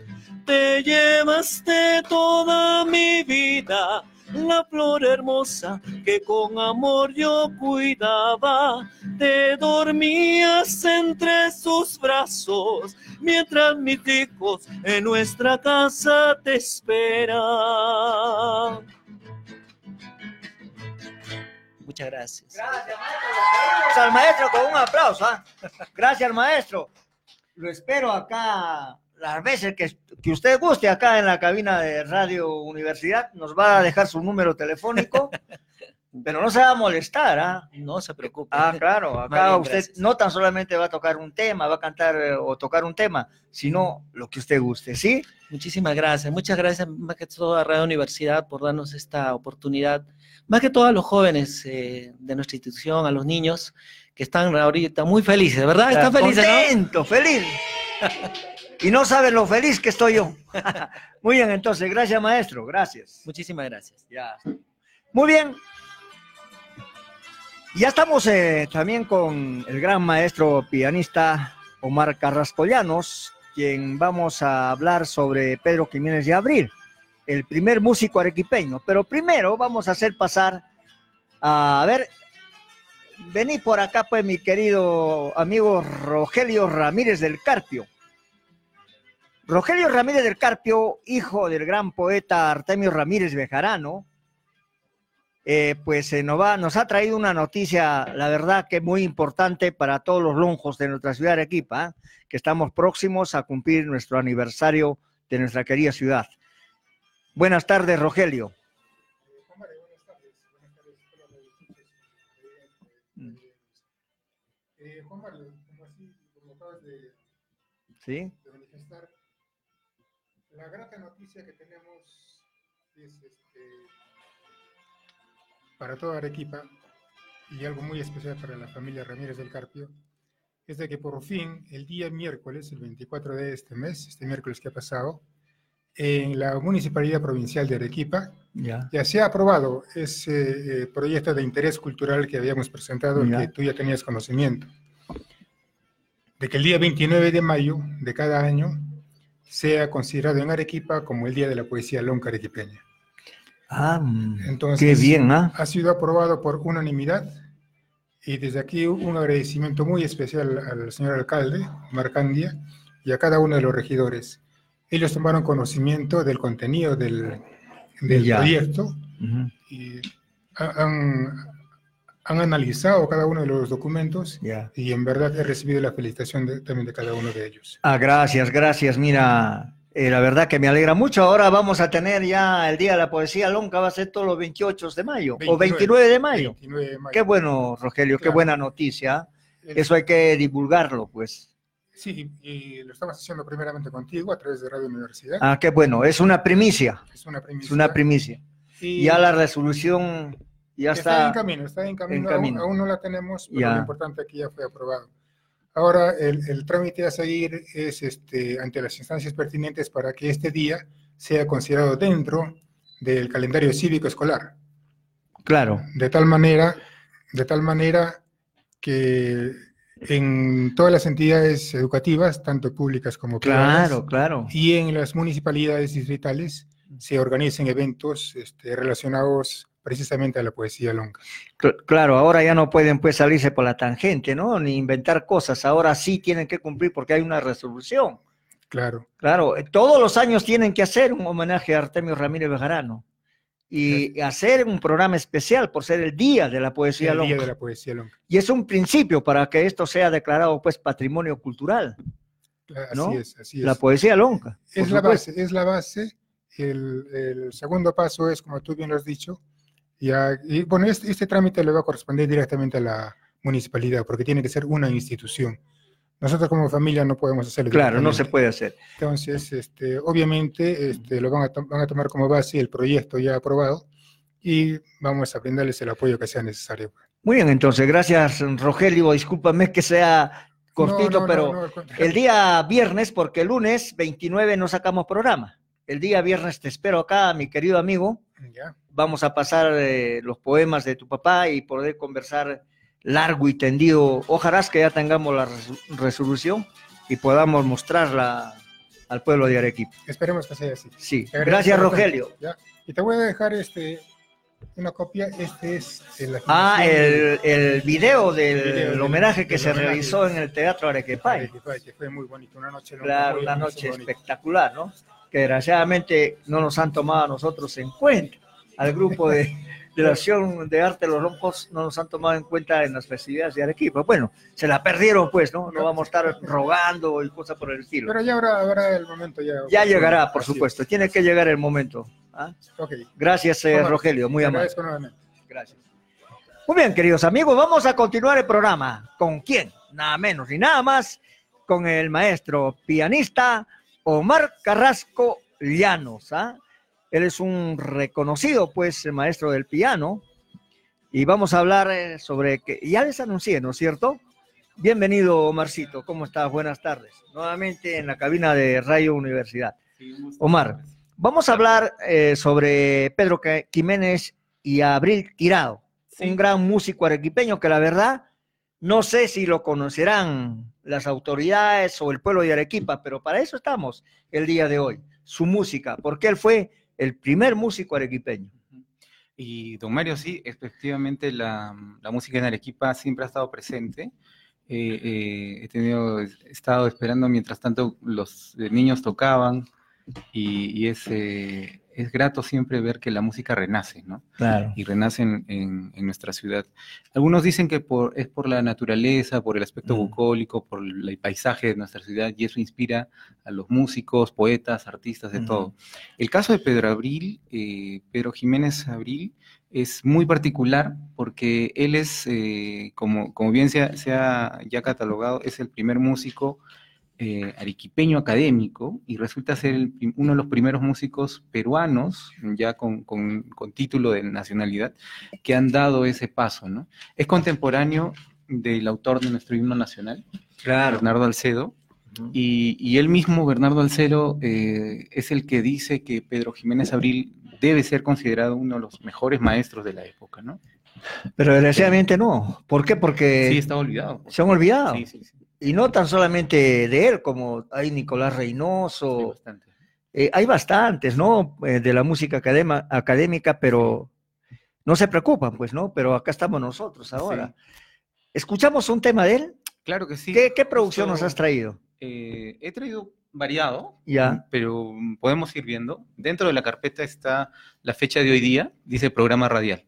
Te llevaste toda mi vida, la flor hermosa que con amor yo cuidaba. Te dormías entre sus brazos mientras mis hijos en nuestra casa te esperan. Muchas gracias. Gracias, maestro. Al maestro con un aplauso. ¿ah? Gracias, maestro. Lo espero acá las veces que, que usted guste acá en la cabina de Radio Universidad. Nos va a dejar su número telefónico. Pero no se va a molestar, ¿ah? No se preocupe. Ah, claro, acá bien, usted gracias. no tan solamente va a tocar un tema, va a cantar eh, o tocar un tema, sino lo que usted guste, ¿sí? Muchísimas gracias. Muchas gracias más que todo a Radio Universidad por darnos esta oportunidad. Más que todo a los jóvenes eh, de nuestra institución, a los niños que están ahorita muy felices, ¿verdad? Están felices, ¿no? Contento, feliz. Y no saben lo feliz que estoy yo. Muy bien, entonces, gracias, maestro, gracias. Muchísimas gracias. Ya. Muy bien. Ya estamos eh, también con el gran maestro pianista Omar Carrascollanos, quien vamos a hablar sobre Pedro Jiménez de Abril, el primer músico arequipeño. Pero primero vamos a hacer pasar a, a ver, vení por acá, pues, mi querido amigo Rogelio Ramírez del Carpio. Rogelio Ramírez del Carpio, hijo del gran poeta Artemio Ramírez Bejarano, eh, pues eh, nos, va- nos ha traído una noticia, la verdad que muy importante para todos los lonjos de nuestra ciudad de Arequipa, ¿eh? que estamos próximos a cumplir nuestro aniversario de nuestra querida ciudad. Buenas tardes, Rogelio. Eh, la grata noticia que tenemos es este, para toda Arequipa y algo muy especial para la familia Ramírez del Carpio, es de que por fin el día miércoles, el 24 de este mes, este miércoles que ha pasado, en la Municipalidad Provincial de Arequipa, Ya. ya se ha aprobado ese eh, proyecto de interés cultural que habíamos presentado, Ya. que tú ya tenías conocimiento, de que el día 29 de mayo de cada año sea considerado en Arequipa como el Día de la Poesía Lonca Arequipeña. Ah, mm, Entonces, qué bien, ¿ah? ha sido aprobado por unanimidad y desde aquí un agradecimiento muy especial al señor alcalde, Marcandia, y a cada uno de los regidores. Ellos tomaron conocimiento del contenido del, del proyecto Ujú. y ha- han, han analizado cada uno de los documentos Ya. y en verdad he recibido la felicitación de- también de cada uno de ellos. Ah, gracias, gracias. Mira, eh, la verdad que me alegra mucho. Ahora vamos a tener ya el Día de la Poesía Lonca, va a ser todos los 28 de mayo o 29 de mayo. 29 de mayo. Qué bueno, Rogelio, qué Claro. buena noticia. El- Eso hay que divulgarlo, pues. Sí, y lo estamos haciendo primeramente contigo a través de Radio Universidad. Ah, qué bueno, es una primicia. Es una primicia. Es una primicia. Y- Ya la resolución ya está. en camino, está en camino. en aún- camino. Aún, no la tenemos, pero Ya. lo importante es que ya fue aprobado. Ahora, el, el trámite a seguir es este, ante las instancias pertinentes para que este día sea considerado dentro del calendario cívico escolar. Claro. De tal manera, de tal manera que en todas las entidades educativas, tanto públicas como privadas, Claro, claro. y en las municipalidades distritales se organicen eventos este, relacionados precisamente a la poesía longa. Cl- Claro, ahora ya no pueden pues salirse por la tangente, ¿no? Ni inventar cosas. Ahora sí tienen que cumplir porque hay una resolución. Claro. Claro, eh, todos los años tienen que hacer un homenaje a Artemio Ramírez Bejarano y hacer un programa especial por ser el Día de la Poesía el Día de la poesía longa. Y es un principio para que esto sea declarado pues patrimonio cultural, Así ¿no? es, así La es. poesía lonca. Es la supuesto. base, es la base. El, el segundo paso es, como tú bien lo has dicho, ya, y bueno, este, este trámite le va a corresponder directamente a la municipalidad, porque tiene que ser una institución. Nosotros como familia no podemos hacerlo. Claro, no se puede hacer. Entonces, este, obviamente, este, lo van a, van a tomar como base el proyecto ya aprobado y vamos a brindarles el apoyo que sea necesario. Muy bien, entonces, gracias Rogelio. Discúlpame que sea cortito, No, no, pero no, el día viernes, porque el lunes 29 no sacamos programa. El día viernes te espero acá, mi querido amigo. Ya. Vamos a pasar eh, los poemas de tu papá y poder conversar largo y tendido. Ojalá que ya tengamos la resolución y podamos mostrarla al pueblo de Arequipa. Esperemos que sea así. Sí, gracias Rogelio. Ya. Y te voy a dejar este una copia. Este es el Ah, el, el video del video del- homenaje que del se homenaje. realizó en el Teatro Arequipay. Arequipay, que fue muy bonito, una noche Claro, una noche espectacular, ¿no? Que desgraciadamente no nos han tomado a nosotros en cuenta. Al grupo de, de la acción de arte Los Roncos no nos han tomado en cuenta en las festividades de Arequipa. Bueno, se la perdieron, pues, ¿no? No vamos a estar rogando y cosas por el estilo. Pero ya habrá, habrá el momento. Ya, Ya llegará, por supuesto. Tiene que llegar el momento. ¿ah? Gracias, eh, Bueno, Rogelio. Muy amable. nuevamente. Gracias. Muy bien, queridos amigos, vamos a continuar el programa. ¿Con quién? Nada menos ni nada más con el maestro pianista Omar Carrasco Llanos. ¿ah? Él es un reconocido, pues, maestro del piano. Y vamos a hablar eh, sobre que ya les anuncié, ¿no es cierto? Bienvenido, Omarcito. ¿Cómo estás? Buenas tardes. Nuevamente en la cabina de Radio Universidad. Omar, vamos a hablar eh, sobre Pedro Jiménez y Abril Tirado, un gran músico arequipeño que la verdad no sé si lo conocerán las autoridades o el pueblo de Arequipa, pero para eso estamos el día de hoy, su música, porque él fue el primer músico arequipeño. Y don Mario, sí, efectivamente la, la música en Arequipa siempre ha estado presente. Eh, eh, he tenido, he estado esperando mientras tanto los eh, niños tocaban y, y eh, es grato siempre ver que la música renace, ¿no? Claro. Y renace en, en- en nuestra ciudad. Algunos dicen que por, es por la naturaleza, por el aspecto bucólico, por el, el paisaje de nuestra ciudad y eso inspira a los músicos, poetas, artistas, de Ujú. todo. El caso de Pedro Abril, eh, Pedro Jiménez Abril, es muy particular porque él es, eh, como, como bien se ha, se ha ya catalogado, es el primer músico eh, arequipeño académico y resulta ser el uno de los primeros músicos peruanos, ya con, con- con título de nacionalidad, que han dado ese paso, ¿no? Es contemporáneo del autor de nuestro himno nacional, Claro. Bernardo Alcedo, y, y él mismo, Bernardo Alcero, eh, es el que dice que Pedro Jiménez Abril debe ser considerado uno de los mejores maestros de la época, ¿no? Pero desgraciadamente no. ¿Por qué? Porque Sí, está olvidado. se han olvidado. Sí, sí, sí. Y no tan solamente de él, como hay Nicolás Reynoso. Eh, hay bastantes, ¿no? Eh, de la música academa- académica, pero no se preocupan, pues, ¿no? Pero acá estamos nosotros ahora. ¿Escuchamos un tema de él? Claro que sí. ¿Qué, qué producción nos has traído? eh, he traído variado, Ya. pero mm, podemos ir viendo. Dentro de la carpeta está la fecha de hoy día, dice programa radial.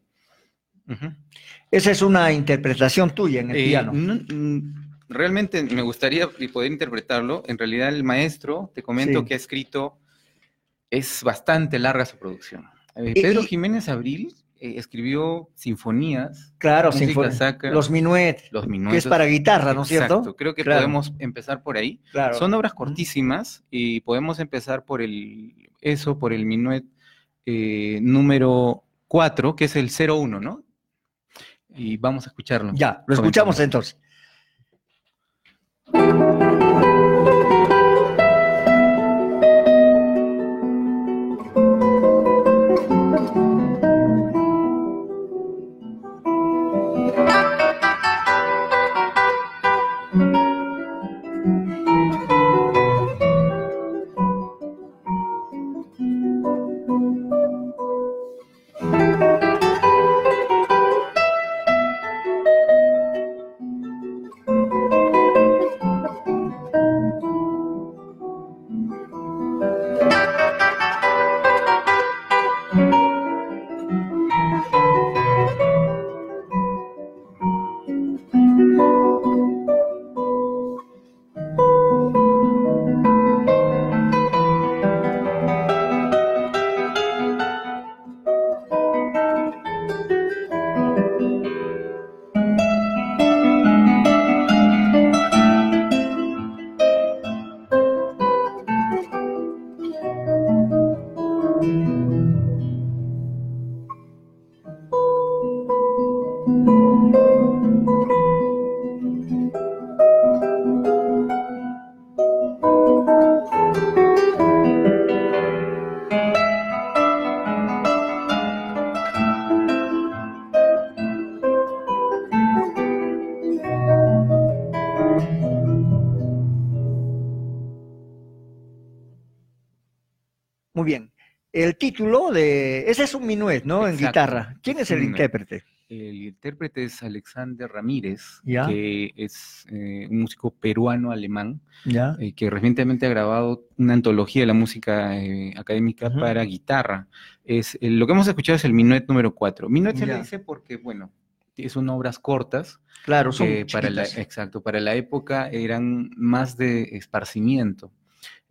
Esa es una interpretación tuya en el Eh, piano. Realmente me gustaría poder interpretarlo. En realidad el maestro, te comento Sí. que ha escrito, es bastante larga su producción. Eh, Pedro y- Jiménez Abril eh, escribió sinfonías. Claro, música sinfon- sacra, los minuet, Los que minuetos. es para guitarra, ¿no es cierto? Exacto, creo que Claro. podemos empezar por ahí. Claro. Son obras cortísimas y podemos empezar por el, eso, por el minuet eh, número 4, que es el 01, ¿no? Y vamos a escucharlo. Ya, lo escuchamos entonces. Thank you. ¿No? En guitarra. ¿Quién es el intérprete? El intérprete es Alexander Ramírez, Ya. que es eh, un músico peruano-alemán, eh, que recientemente ha grabado una antología de la música eh, académica para guitarra. Es, lo que hemos escuchado es el minuet número 4. Minuet se le dice porque, bueno, son obras cortas. Claro, son para la. Exacto, para la época eran más de esparcimiento.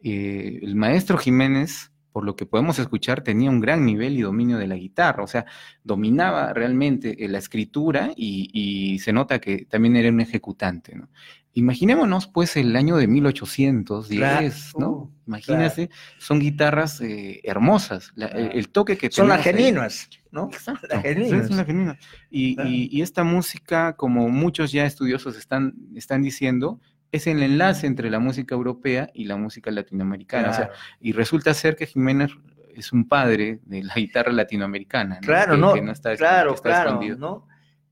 El maestro Jiménez, por lo que podemos escuchar, tenía un gran nivel y dominio de la guitarra, o sea, dominaba realmente eh, la escritura y, y se nota que también era un ejecutante, ¿no? Imaginémonos, pues, el año de 1810, Claro, ¿no? Imagínense, son guitarras eh, hermosas, la- el, el toque que Son las genuinas, ¿no? Exacto. Las Sí, genuinas. son las genuinas. Y, y- y esta música, como muchos ya estudiosos están, están diciendo, es el enlace entre la música europea y la música latinoamericana. O sea, Claro. y resulta ser que Jiménez es un padre de la guitarra latinoamericana. ¿no? Claro, Que- no, que está, es- claro, está claro, escondido. ¿no?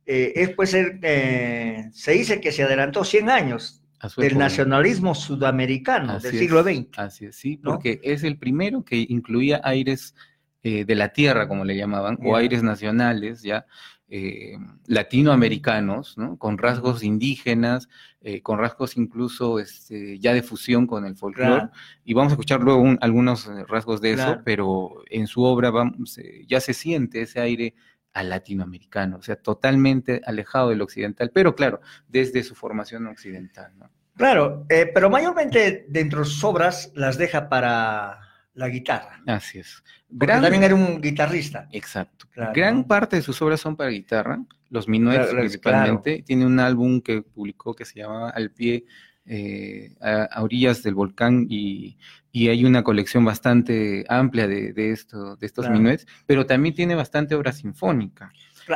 Eh, es pues el, eh, se dice que se adelantó 100 años del época. nacionalismo sudamericano Así del es, siglo XX. Así es, sí, ¿no? porque es el primero que incluía aires eh, de la tierra, como le llamaban, o aires nacionales, ya eh, latinoamericanos, ¿no? Con rasgos indígenas, eh, con rasgos incluso este, ya de fusión con el folclore. Claro. Y vamos a escuchar luego un- algunos eh, rasgos de eso, pero en su obra vamos, ya se siente ese aire al latinoamericano, o sea, totalmente alejado del occidental, pero claro, desde su formación occidental, ¿no? Claro, eh, pero mayormente dentro de sus obras las deja para la guitarra. Así es. También era un guitarrista. Exacto. Claro, Gran ¿no? parte de sus obras son para guitarra, los minuets Claro, principalmente. Tiene un álbum que publicó que se llama Al pie, eh, a, a orillas del volcán y, y hay una colección bastante amplia de, de, esto, de estos minuets, pero también tiene bastante obra sinfónica.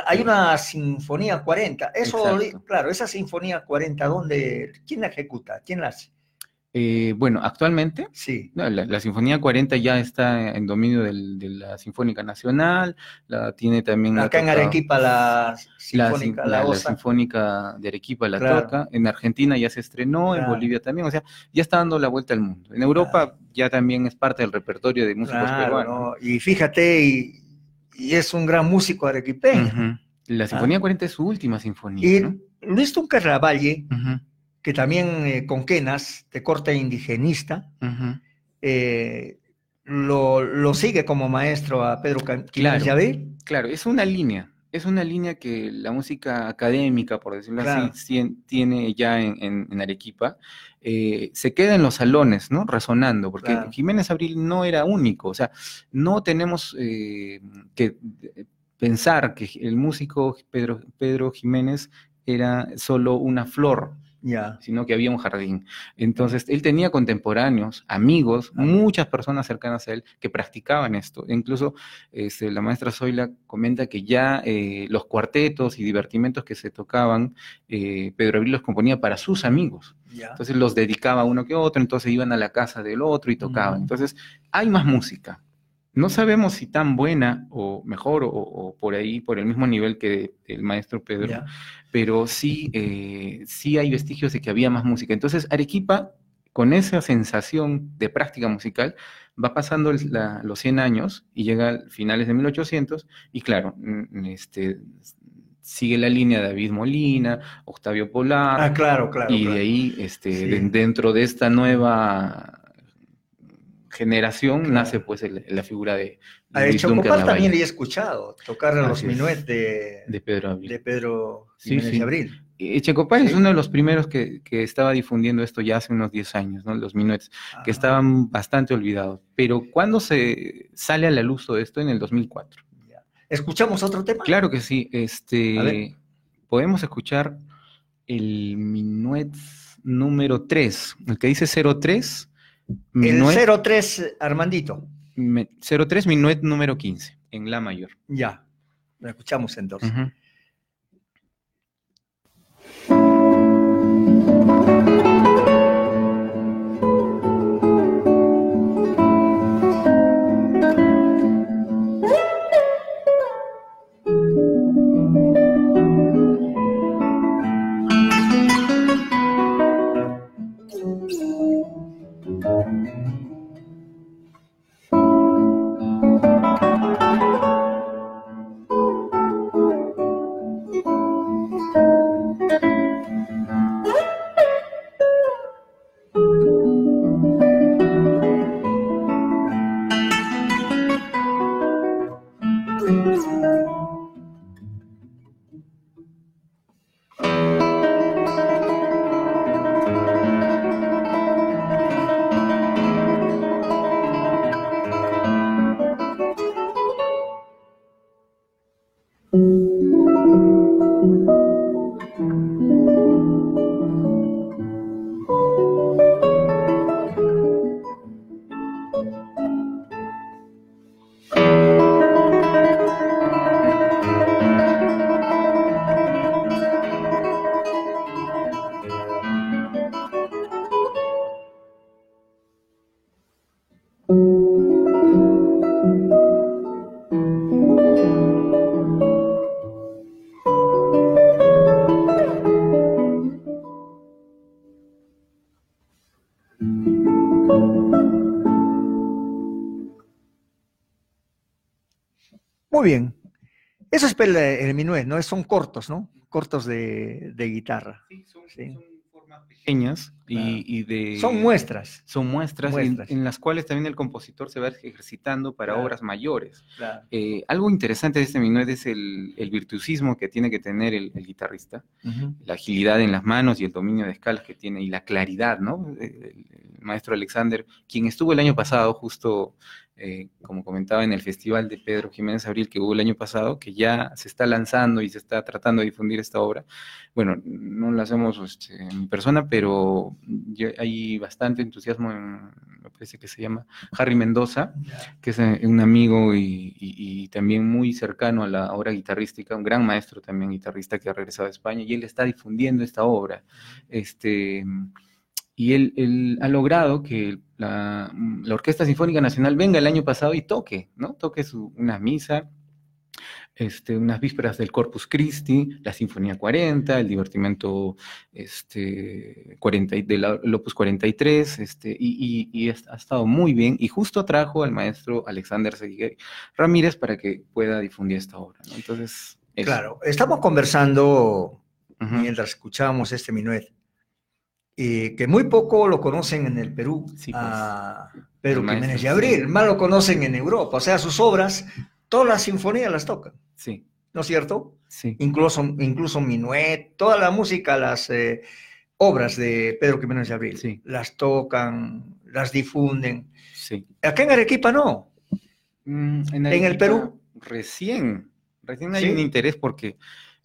Hay una Sinfonía 40. Eso, Exacto. claro, esa Sinfonía 40, ¿dónde, ¿quién la ejecuta? ¿Quién la hace? Eh, bueno, actualmente Sí. la, la Sinfonía 40 ya está en dominio del- de la Sinfónica Nacional, la tiene también... la Acá en toca- Arequipa la Sinfónica, sin- la. Sinfónica de Arequipa la Claro. toca, en Argentina ya se estrenó, en. Bolivia también, o sea, ya está dando la vuelta al mundo. En Europa ya también es parte del repertorio de músicos peruanos. ¿no? Y fíjate, y, y es un gran músico arequipeño. Ujú. La Sinfonía 40 es su última sinfonía. Y ¿no? Luis Tunca Ravalle, Ujú, que también eh, con quenas, de corte indigenista, eh, lo, lo sigue como maestro a Pedro Quiñones Claro. Claro, es una línea, es una línea que la música académica, por decirlo Claro. así, tien- tiene ya en, en- en Arequipa, eh, se queda en los salones, ¿no? Resonando, porque Claro. Jiménez Abril no era único, o sea, no tenemos que pensar que el músico Pedro, Pedro Jiménez era solo una flor, Ya. sino que había un jardín. Entonces, él tenía contemporáneos, amigos, muchas personas cercanas a él que practicaban esto. Incluso este, la maestra Zoila comenta que ya eh, los cuartetos y divertimentos que se tocaban, eh, Pedro Abril los componía para sus amigos. Entonces los dedicaba uno que otro, entonces iban a la casa del otro y tocaban. Entonces, hay más música. No sabemos si tan buena o mejor o, o por ahí, por el mismo nivel que el maestro Pedro, pero sí, eh, sí hay vestigios de que había más música. Entonces, Arequipa, con esa sensación de práctica musical, va pasando la- los 100 años y llega a finales de 1800 y claro, mm, este, sigue la línea de David Molina, Octavio Polar, Ah, claro, claro, y claro. de ahí, este, Sí. de- dentro de esta nueva generación, nace pues el- la figura de A Luis Chocopar también le he escuchado tocar los Así es. minuets de, de Pedro Abril. de Pedro Sí, Jiménez sí. Abril. Checopar es uno de los primeros que, que estaba difundiendo esto ya hace unos 10 años, ¿no? Los minuets, que estaban bastante olvidados. Pero ¿cuándo se sale a la luz todo esto? En el 2004. ¿Escuchamos otro tema? Claro que sí. Este, podemos escuchar el minuet número 3, el que dice 03. El Minuet, 03 Armandito. me- 03 minuet número 15, en la mayor. Ya. Lo escuchamos entonces. El, el minuet, ¿no? Son cortos, ¿no? Cortos de, de guitarra. Sí. pequeñas y, y de... Son muestras. Son muestras, en- Muestras. En, las cuales también el compositor se va ejercitando para Claro. obras mayores. Claro. Eh, algo interesante de este minuet es el, el virtuosismo que tiene que tener el, el guitarrista, la agilidad en las manos y el dominio de escalas que tiene y la claridad, ¿no? El, el maestro Alexander, quien estuvo el año pasado justo, eh, como comentaba en el festival de Pedro Jiménez Abril que hubo el año pasado, que ya se está lanzando y se está tratando de difundir esta obra. Bueno, no la hacemos este, en persona, pero hay bastante entusiasmo en, me parece que se llama Harry Mendoza, que es eh, un amigo y, y- y también muy cercano a la obra guitarrística, un gran maestro también guitarrista que ha regresado a España, y él está difundiendo esta obra. Este, y él, él ha logrado que la, la Orquesta Sinfónica Nacional venga el año pasado y toque, ¿no? Toque su, una misa, este, unas vísperas del Corpus Christi, la Sinfonía 40, el divertimento este, 40, y- del el Opus 43, este, y, y- y ha estado muy bien. Y justo trajo al maestro Alexander Seguí Ramírez para que pueda difundir esta obra. ¿no? Entonces, eso. Claro, estamos conversando mientras escuchábamos este minuet, y que muy poco lo conocen en el Perú a Pedro El maestro, Jiménez de sí. Abril, más lo conocen en Europa, o sea, sus obras, todas las sinfonías las tocan, Sí. ¿no es cierto? Sí. Incluso, incluso minuet, toda la música, las eh, obras de Pedro Jiménez de Abril, las tocan, las difunden. Sí. Acá en Arequipa no. Mm, En, el Arequipa, Perú. Recién, recién hay Sí. un interés porque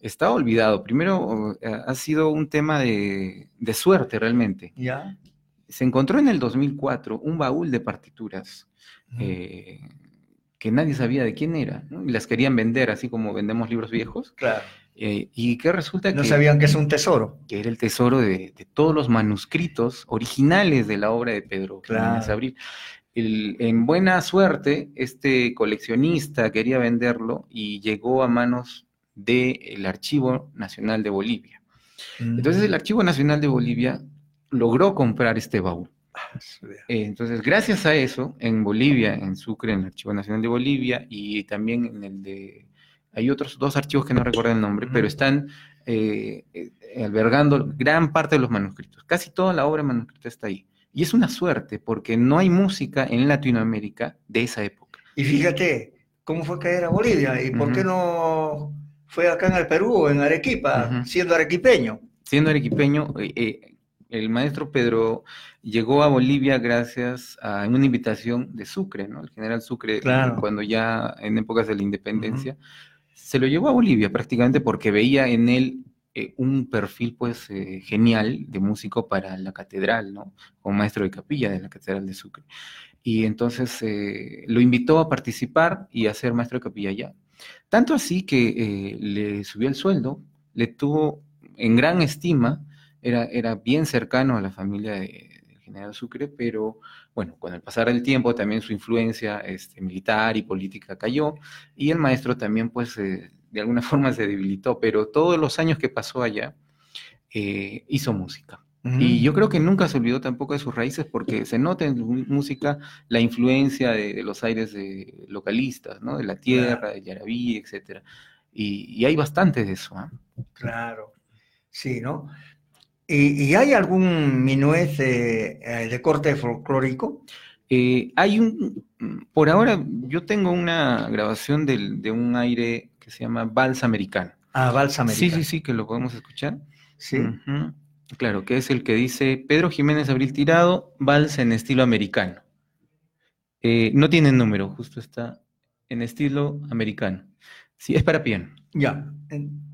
está olvidado. Primero, eh, ha sido un tema de, de suerte realmente. Ya. Se encontró en el 2004 un baúl de partituras eh, que nadie sabía de quién era, ¿no? y las querían vender, así como vendemos libros viejos. Claro. Eh, y que resulta No que... sabían que es un tesoro. Que era el tesoro de, de todos los manuscritos originales de la obra de Pedro Claro. Abril. El- en buena suerte, este coleccionista quería venderlo y llegó a manos del Archivo Nacional de Bolivia. Entonces el Archivo Nacional de Bolivia logró comprar este baúl. Eh, Entonces, gracias a eso, en Bolivia, en Sucre, en el Archivo Nacional de Bolivia y también en el de... Hay otros dos archivos que no recuerdo el nombre, pero están eh, eh, albergando gran parte de los manuscritos. Casi toda la obra manuscrita está ahí. Y es una suerte, porque no hay música en Latinoamérica de esa época. Y fíjate, ¿cómo fue caer a Bolivia? ¿Y por qué no fue acá en el Perú en Arequipa, Ujú. siendo arequipeño? Siendo arequipeño, eh, eh, el maestro Pedro llegó a Bolivia gracias a una invitación de Sucre, ¿no? El general Sucre, Claro. cuando ya en épocas de la independencia, se lo llevó a Bolivia prácticamente porque veía en él eh, un perfil pues eh, genial de músico para la catedral, ¿no? Como maestro de capilla de la catedral de Sucre. Y entonces eh, lo invitó a participar y a ser maestro de capilla allá. Tanto así que eh, le subió el sueldo, le tuvo en gran estima, era, era bien cercano a la familia de- del general Sucre, pero bueno, con el pasar del tiempo también su influencia este, militar y política cayó y el maestro también pues eh, de alguna forma se debilitó, pero todos los años que pasó allá eh, hizo música. Y yo creo que nunca se olvidó tampoco de sus raíces porque se nota en su música la influencia de, de los aires de localistas, ¿no? De la tierra, de Yarabí, etcétera. Y, y hay bastante de eso, ¿ah? Claro, sí, ¿no? ¿Y, y hay algún minuet eh, eh, de corte folclórico? Eh, hay un, por ahora yo tengo una grabación del- de un aire que se llama Vals Americano. Ah, Vals Sí, Americano. sí, sí, que lo podemos escuchar. Sí. Claro, que es el que dice Pedro Jiménez Abril Tirado, Vals en estilo americano. Eh, no tiene número, justo está en estilo americano. Sí, es para piano. Ya,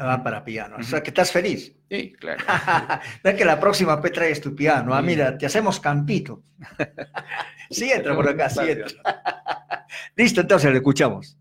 va para piano. O sea, que estás feliz. Sí, claro. Ve que la próxima vez traes tu piano. Ah, mira, te hacemos campito. sí, entra por acá, sí entra. Listo, entonces lo escuchamos.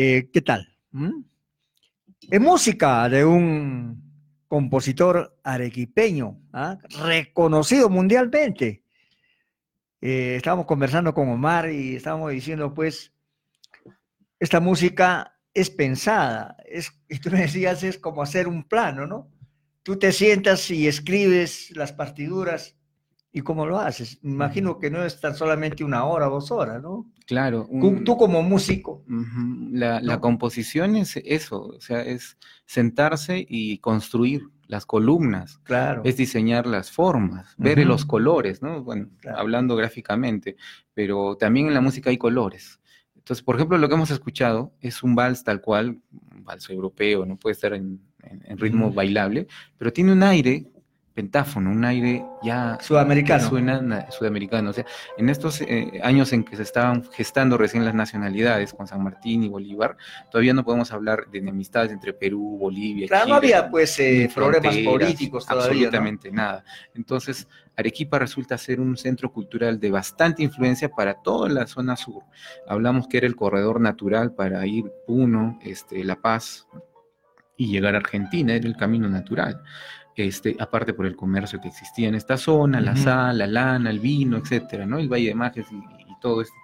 Eh, ¿Qué tal? ¿Mm? Es música de un compositor arequipeño, ¿ah? reconocido mundialmente. Eh, estábamos conversando con Omar y estábamos diciendo, pues, esta música es pensada, es, y tú me decías, es como hacer un plano, ¿no? Tú te sientas y escribes las partiduras y cómo lo haces. Imagino que no es tan solamente una hora, dos horas, ¿no? Claro. Tú, un- tú como músico. La, la ¿no? composición es eso, o sea, es sentarse y construir las columnas, Claro. es diseñar las formas, ver los colores, ¿no? Bueno, hablando gráficamente, pero también en la música hay colores. Entonces, por ejemplo, lo que hemos escuchado es un vals tal cual, un vals europeo, no puede estar en, en- en ritmo bailable, pero tiene un aire pentáfono, un aire ya Sudamericano. suena na- sudamericano. O sea, en estos eh, años en que se estaban gestando recién las nacionalidades con San Martín y Bolívar, todavía no podemos hablar de enemistades entre Perú, Bolivia, Claro, no había, pues, eh, problemas políticos todavía, ¿no? Absolutamente nada. Entonces, Arequipa resulta ser un centro cultural de bastante influencia para toda la zona sur. Hablamos que era el corredor natural para ir Puno, este, La Paz y llegar a Argentina, era el camino natural. Este, aparte por el comercio que existía en esta zona, la Ujú. sal, la lana, el vino, etcétera, ¿no? El Valle de Majes y, y todo este,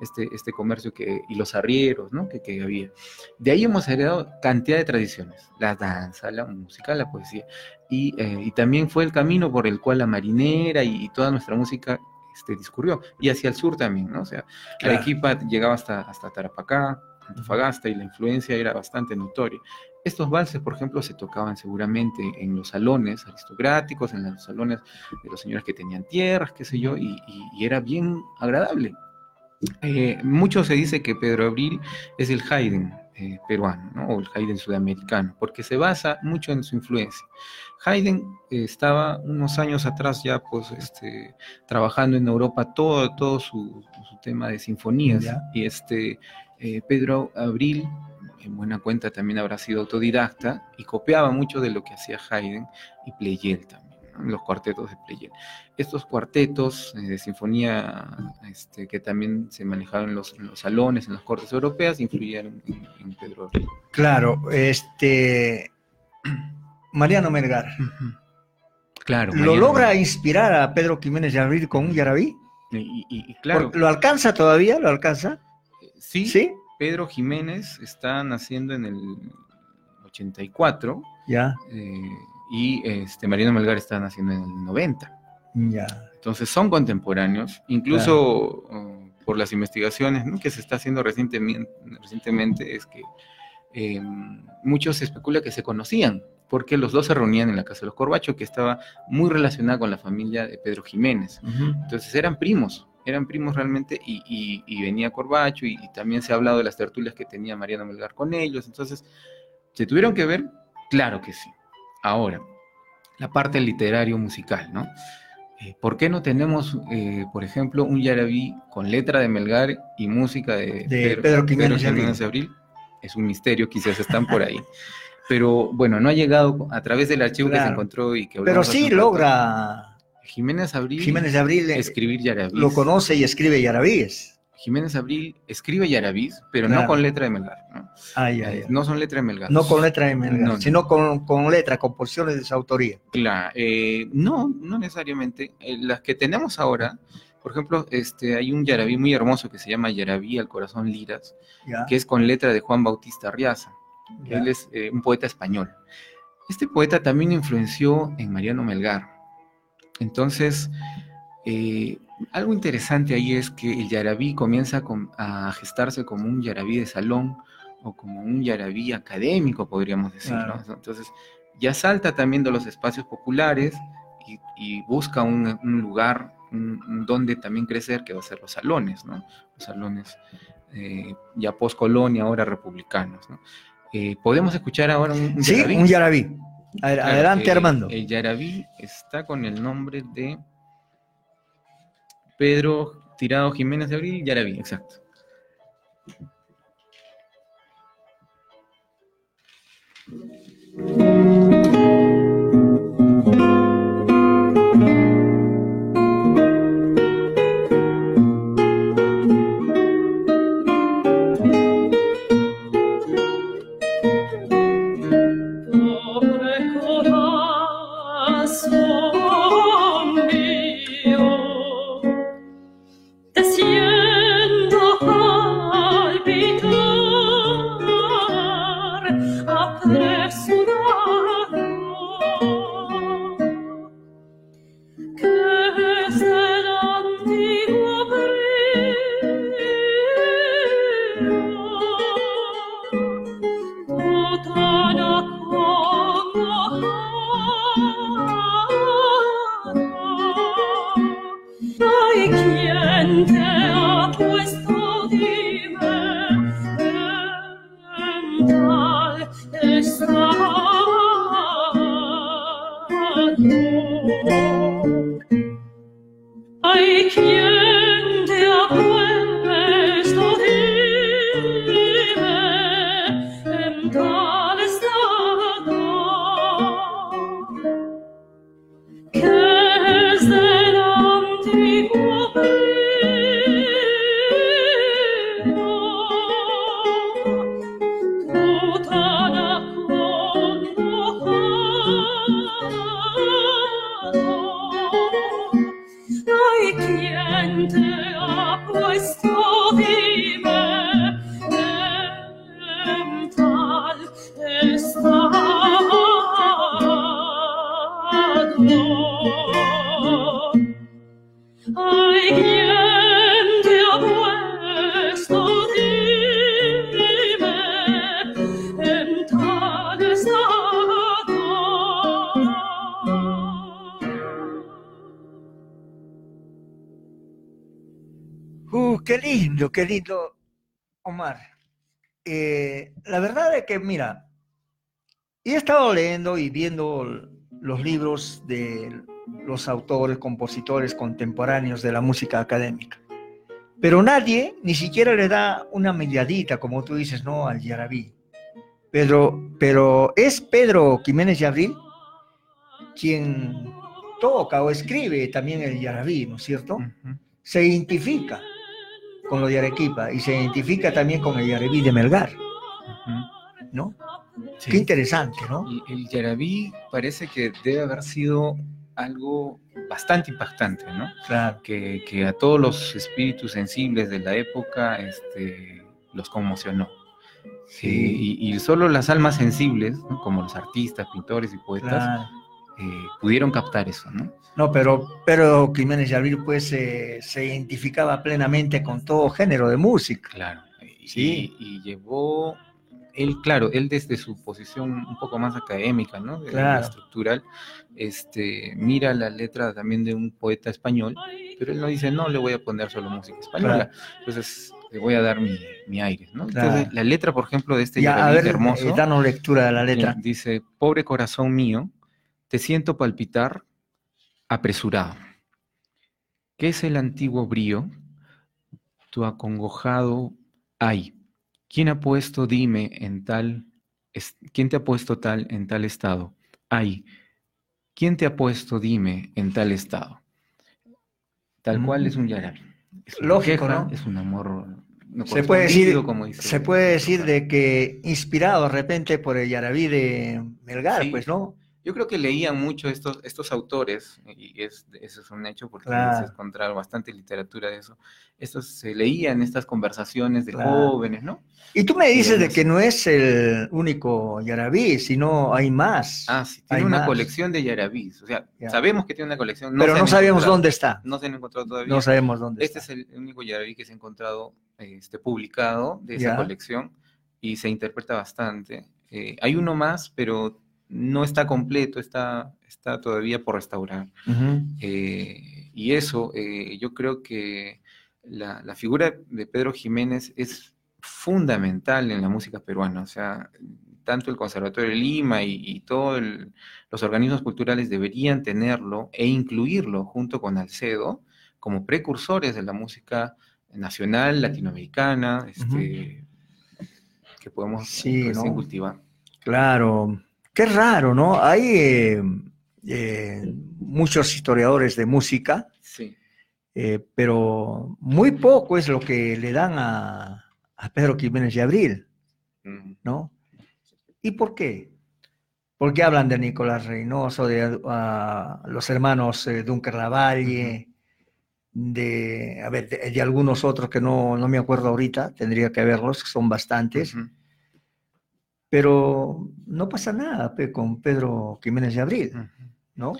este, este comercio que, y los arrieros, ¿no? Que, que había. De ahí hemos heredado cantidad de tradiciones, la danza, la música, la poesía, y, eh, y también fue el camino por el cual la marinera y, y toda nuestra música este, discurrió, y hacia el sur también, ¿no? O sea, Claro. Arequipa llegaba hasta, hasta Tarapacá, Antofagasta, y la influencia era bastante notoria. Estos valses, por ejemplo, se tocaban seguramente en los salones aristocráticos, en los salones de los señores que tenían tierras, qué sé yo, y, y- y era bien agradable. Eh, mucho se dice que Pedro Abril es el Haydn eh, peruano, ¿no? o el Haydn sudamericano, porque se basa mucho en su influencia. Haydn eh, estaba unos años atrás ya pues, este, trabajando en Europa todo, todo su, su tema de sinfonías, Ya. y este, eh, Pedro Abril, en buena cuenta, también habrá sido autodidacta y copiaba mucho de lo que hacía Haydn y Pleyel también. los cuartetos de Pleyel. Estos cuartetos eh, de sinfonía este, que también se manejaban en los, en los salones, en las cortes europeas, influyeron en, en Pedro Abril. Claro, este. Mariano Melgar. Claro. ¿Lo Mariano logra Melgar. inspirar a Pedro Jiménez de Abril con un yarabí? Y, y- y claro. ¿Lo alcanza todavía? ¿Lo alcanza? Sí, ¿Sí? Pedro Jiménez está naciendo en el 84 Ya, eh, y este, Mariano Melgar está naciendo en el 90. ya. Entonces son contemporáneos, incluso uh, por las investigaciones ¿no? que se está haciendo recientemente, recientemente es que eh, muchos se especula que se conocían, porque los dos se reunían en la casa de los Corbacho, que estaba muy relacionada con la familia de Pedro Jiménez. Entonces eran primos, eran primos realmente, y, y- y venía Corbacho, y, y también se ha hablado de las tertulias que tenía Mariano Melgar con ellos. Entonces, ¿se tuvieron que ver? Claro que sí. Ahora, la parte literario musical, ¿no? Eh, ¿Por qué no tenemos, eh, por ejemplo, un Yarabí con letra de Melgar y música de, De Pedro de Jiménez de Abril? Es un misterio, quizás están por ahí. Pero bueno, no ha llegado a través del archivo que se Claro. encontró y que Pero sí logra. Jiménez Abril, Jiménez Abril eh, escribir yarabís. lo conoce y escribe yarabíes. Jiménez Abril escribe yarabís, pero no con letra de Melgar. ¿no? No son letra de Melgar. No con letra de Melgar, No, no. sino con, con letra, composiciones de su autoría. Claro, eh, no, no necesariamente. Eh, las que tenemos ahora, por ejemplo, este, hay un yarabí muy hermoso que se llama Yarabí al corazón liras, Ya. que es con letra de Juan Bautista Arriaza. Ya. Él es eh, un poeta español. Este poeta también influenció en Mariano Melgar. Entonces, eh, algo interesante ahí es que el yarabí comienza con- a gestarse como un yarabí de salón o como un yarabí académico, podríamos decir. ¿no? Entonces, ya salta también de los espacios populares y, y busca un, un lugar un- un donde también crecer, que va a ser los salones, ¿no? Los salones eh, ya post-colonia, ahora republicanos, ¿no? Eh, Podemos escuchar ahora un, un Sí, yarabí? un yarabí. A- Claro, Adelante, eh, Armando. El Yarabí está con el nombre de Pedro Tirado Jiménez de Abril, Yarabí, exacto. Que, mira, he estado leyendo y viendo los libros de los autores, compositores contemporáneos de la música académica. Pero nadie ni siquiera le da una mediadita, como tú dices, no, al Yarabí. Pedro, pero es Pedro Jiménez Abril quien toca o escribe también el yarabí, ¿no es cierto? Se identifica con lo de Arequipa y se identifica también con el yarabí de Melgar, ¿no? Qué interesante, ¿no? Y el yarabí parece que debe haber sido algo bastante impactante, ¿no? Claro. Que, que a todos los espíritus sensibles de la época este, los conmocionó. Sí. Eh, y, y solo las almas sensibles, ¿no? como los artistas, pintores y poetas, Claro. eh, pudieron captar eso, ¿no? No, pero, pero Jiménez Yabril pues eh, se identificaba plenamente con todo género de música. Claro. Y, Sí. y llevó, él, claro, él desde su posición un poco más académica, ¿no? De- Claro. estructural, este, mira la letra también de un poeta español, pero él no dice, no, le voy a poner solo música española, entonces le voy a dar mi, mi aire, ¿no? Claro. Entonces, la letra, por ejemplo, de este Ya, a ver, hermoso, eh, danos lectura de la letra. eh, dice, pobre corazón mío, te siento palpitar apresurado. ¿Qué es el antiguo brío? Tu acongojado ay. ¿Quién ha puesto, dime, en tal, es- quién te ha puesto tal en tal estado? Ay. ¿Quién te ha puesto, dime, en tal estado? Tal cual es un yarabí. Es una Lógico, queja, ¿no? Es un amor no Se puede decir, como dice se puede decir de que inspirado de repente por el Yarabí de Melgar, Sí. pues, ¿no? Yo creo que leían mucho estos, estos autores, y es, eso es un hecho porque Claro. se encontraron bastante literatura de eso. Estos se leían estas conversaciones de Claro. jóvenes, ¿no? Y tú me dices de que no es el único Yarabí, sino hay más. Ah, sí, tiene Hay una más. colección de yarabís. O sea, Ya. sabemos que tiene una colección. Pero se no sabemos dónde está. No se han encontrado todavía. No sabemos dónde Este es el único yarabí que se ha encontrado este, publicado de esa Ya. colección y se interpreta bastante. Eh, hay uno más, pero no está completo, está, está todavía por restaurar. Eh, y eso, eh, yo creo que la, la figura de Pedro Jiménez es fundamental en la música peruana. O sea, tanto el Conservatorio de Lima y, y todos los organismos culturales deberían tenerlo e incluirlo junto con Alcedo como precursores de la música nacional, latinoamericana, este, que podemos Sí, cultivar. Claro, qué raro, ¿no? Hay eh, eh, muchos historiadores de música, Sí. eh, pero muy poco es lo que le dan a, a Pedro Jiménez de Abril. ¿no? ¿Y por qué? Porque hablan de Nicolás Reynoso, de los hermanos Dunker Lavalle, de, a ver, de, de algunos otros que no, no me acuerdo ahorita, tendría que verlos, son bastantes. Pero no pasa nada pe, con Pedro Jiménez de Abril, ¿no?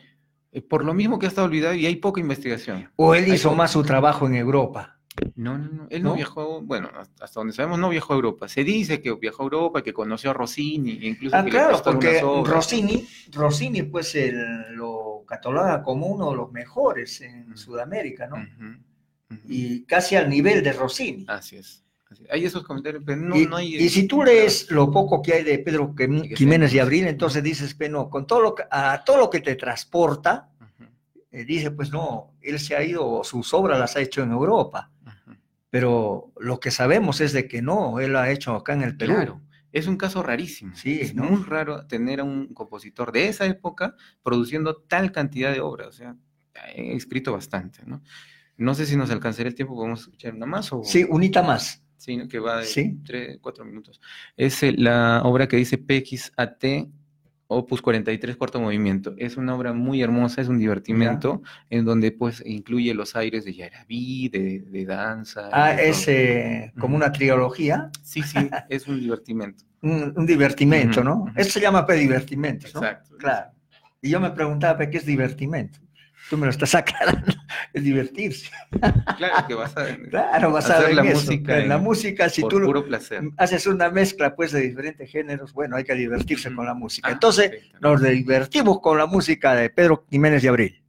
Eh, Por lo mismo que está olvidado y hay poca investigación. O él hizo más su trabajo en Europa. No, no, no, él no, ¿No? viajó, bueno, hasta donde sabemos no viajó a Europa. Se dice que viajó a Europa, que conoció a Rossini, incluso Ah, que claro, porque. Rossini, Rossini pues el- lo cataloga como uno de los mejores en Sudamérica, ¿no? Y casi al nivel de Rossini. Así es. Hay esos comentarios, pero no, y, no hay... y si tú lees lo poco que hay de Pedro Jiménez de Abril, entonces dices, pues no, con todo lo que, a todo lo que te transporta, eh, dice, pues no, él se ha ido, sus obras las ha hecho en Europa. Pero lo que sabemos es de que no, él lo ha hecho acá en el Perú. Claro, es un caso rarísimo. Sí, es ¿no? muy raro tener a un compositor de esa época produciendo tal cantidad de obras. O sea, he escrito bastante, ¿no? No sé si nos alcanzaría el tiempo, podemos escuchar una más o... Sí, unita más. Sí, que va de Sí. 3, 4 minutos. Es eh, la obra que dice PXAT, Opus 43, cuarto movimiento. Es una obra muy hermosa, es un divertimento en donde pues incluye los aires de Yarabí, de, de danza. Ah, de es eh, como una trilogía, Sí, sí, es un divertimento. un, un divertimento, ¿no? Eso se llama pues, divertimento, ¿no? Exacto. Claro. Y yo me preguntaba, ¿qué es divertimento? Tú me lo estás aclarando, es divertirse. Claro que vas a Claro, basado hacer en la eso. música En la música, si por tú puro placer. haces una mezcla pues de diferentes géneros, bueno, hay que divertirse con la música. Ah, Entonces, nos divertimos con la música de Pedro Jiménez de Abril.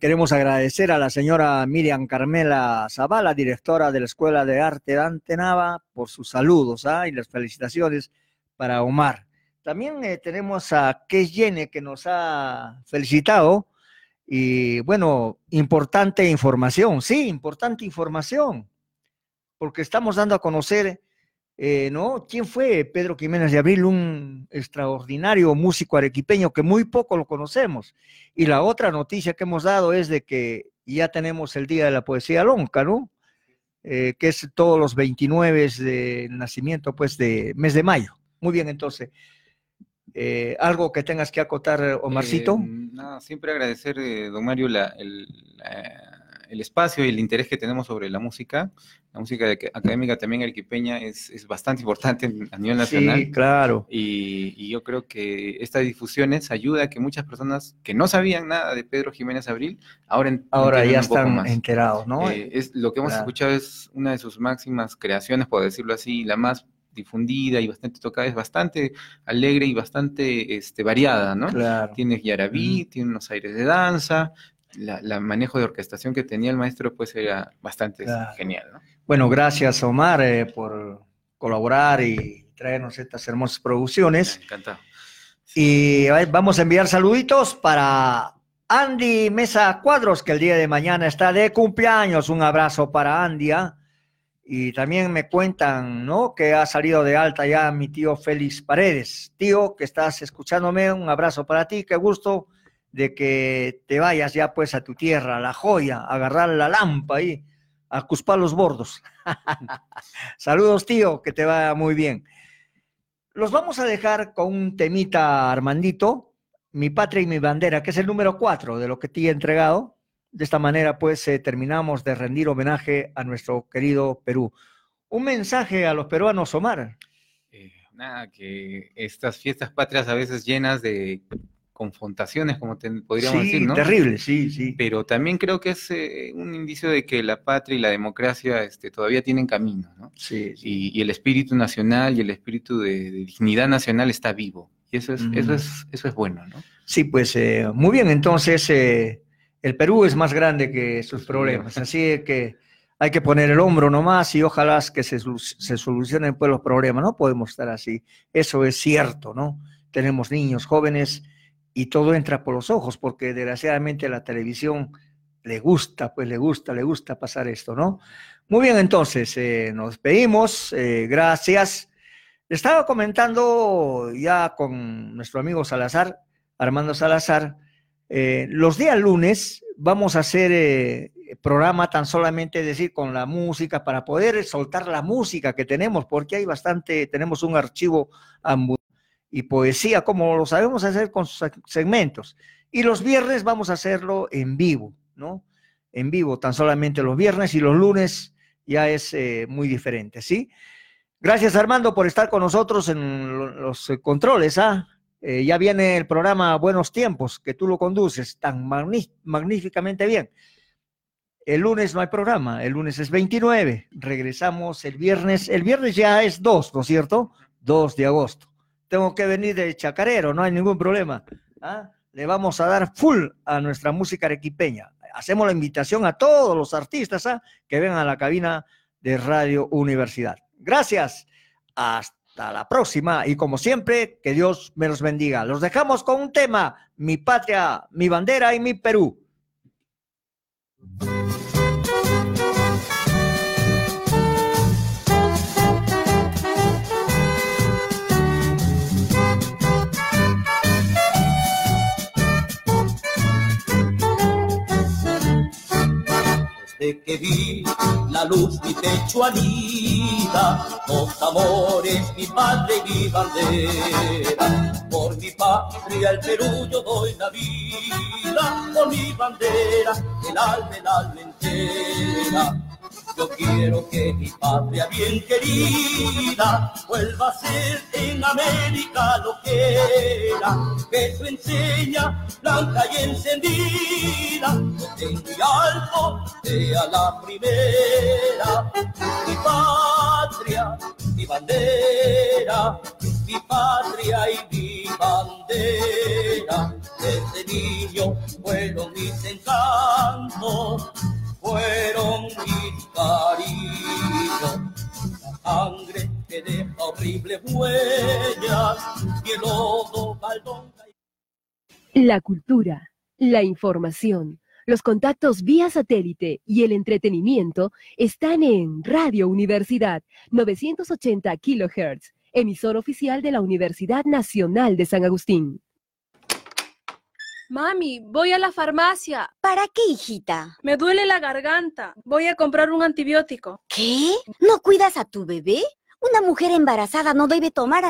Queremos agradecer a la señora Miriam Carmela Zavala, directora de la Escuela de Arte de Antenava, por sus saludos ¿ah? y las felicitaciones para Omar. También eh, tenemos a Kes Yene que nos ha felicitado y bueno, importante información, sí, importante información, porque estamos dando a conocer, eh, ¿no? ¿Quién fue Pedro Jiménez de Abril? Un extraordinario músico arequipeño que muy poco lo conocemos. Y la otra noticia que hemos dado es de que ya tenemos el Día de la Poesía Lonca, ¿no? Eh, que es todos los 29 de nacimiento, pues, de mes de mayo. Muy bien, entonces. Eh, ¿Algo que tengas que acotar, Omarcito? Eh, nada, siempre agradecer, eh, don Mario, la- la- el espacio y el interés que tenemos sobre la música. La música académica también arequipeña es, es bastante importante a nivel nacional. Sí, claro. Y, y yo creo que estas difusiones ayuda a que muchas personas que no sabían nada de Pedro Jiménez Abril, ahora, Ahora ya un poco están más. enterados, ¿no? Eh, es, lo que hemos Claro. escuchado es una de sus máximas creaciones, por decirlo así, la más difundida y bastante tocada, es bastante alegre y bastante este, variada, ¿no? Claro. Tiene yarabí, tiene unos aires de danza, la, la manejo de orquestación que tenía el maestro pues era bastante Claro. genial, ¿no? Bueno, gracias Omar eh, por colaborar y traernos estas hermosas producciones. Encantado. Y vamos a enviar saluditos para Andy Mesa Cuadros, que el día de mañana está de cumpleaños. Un abrazo para Andy. ¿ah? Y también me cuentan, ¿no? Que ha salido de alta ya mi tío Félix Paredes. Tío, que estás escuchándome, un abrazo para ti. Qué gusto de que te vayas ya pues a tu tierra, a la joya, agarrar la lampa ahí, a cuspar los bordos. Saludos, tío, que te vaya muy bien. Los vamos a dejar con un temita, Armandito, Mi Patria y mi Bandera, que es el número cuatro de lo que te he entregado. De esta manera, pues, eh, terminamos de rendir homenaje a nuestro querido Perú. Un mensaje a los peruanos, Omar. Nada, que estas fiestas patrias a veces llenas de confrontaciones, como te- podríamos Sí, decir, ¿no? terrible, sí, sí. Pero también creo que es eh, un indicio de que la patria y la democracia este, todavía tienen camino, ¿no? Sí, Y, y el espíritu nacional y el espíritu de, de dignidad nacional está vivo. Y eso es, eso es, eso es bueno, ¿no? Sí, pues eh, muy bien, entonces eh, el Perú es más grande que sus problemas, así que hay que poner el hombro nomás y ojalá que se, se solucionen pues los problemas, no podemos estar así, eso es cierto, ¿no? Tenemos niños, jóvenes y todo entra por los ojos porque desgraciadamente la televisión le gusta, pues le gusta, le gusta pasar esto, ¿no? Muy bien, entonces eh, nos despedimos, eh, gracias. Estaba comentando ya con nuestro amigo Salazar, Armando Salazar, eh, los días lunes vamos a hacer programa tan solamente decir con la música para poder soltar la música que tenemos, porque hay bastante, tenemos un archivo ambu- y poesía como lo sabemos hacer con sus seg- segmentos. Y los viernes vamos a hacerlo en vivo, ¿no? En vivo, tan solamente los viernes y los lunes ya es eh, muy diferente, ¿sí? Gracias Armando por estar con nosotros en lo- los eh, controles, ¿ah? Eh, ya viene el programa Buenos Tiempos, que tú lo conduces tan magní- magníficamente bien. El lunes no hay programa, el lunes es 29, regresamos el viernes, el viernes ya es 2, ¿no es cierto? 2 de agosto. Tengo que venir de Chacarero, no hay ningún problema. ¿ah? Le vamos a dar full a nuestra música arequipeña. Hacemos la invitación a todos los artistas ¿ah? que vengan a la cabina de Radio Universidad. Gracias. Hasta la próxima y como siempre, que Dios me los bendiga. Los dejamos con un tema, mi patria, mi bandera y mi Perú. Desde que vi la luz mi pecho anida, los amores, mi padre y mi bandera. Por mi patria, el Perú, yo doy la vida, por mi bandera, el alma, el alma entera. Yo quiero que mi patria bien querida vuelva a ser en América lo que era. Que su enseña blanca y encendida, en mi alto sea la primera. Mi patria, mi bandera, mi patria y mi bandera. Desde niño fueron mis encantos, fueron. La sangre que deja horribles huellas y el. La cultura, la información, los contactos vía satélite y el entretenimiento están en Radio Universidad 980 kHz, emisor oficial de la Universidad Nacional de San Agustín. Mami, voy a la farmacia. ¿Para qué, hijita? Me duele la garganta. Voy a comprar un antibiótico. ¿Qué? ¿No cuidas a tu bebé? Una mujer embarazada no debe tomar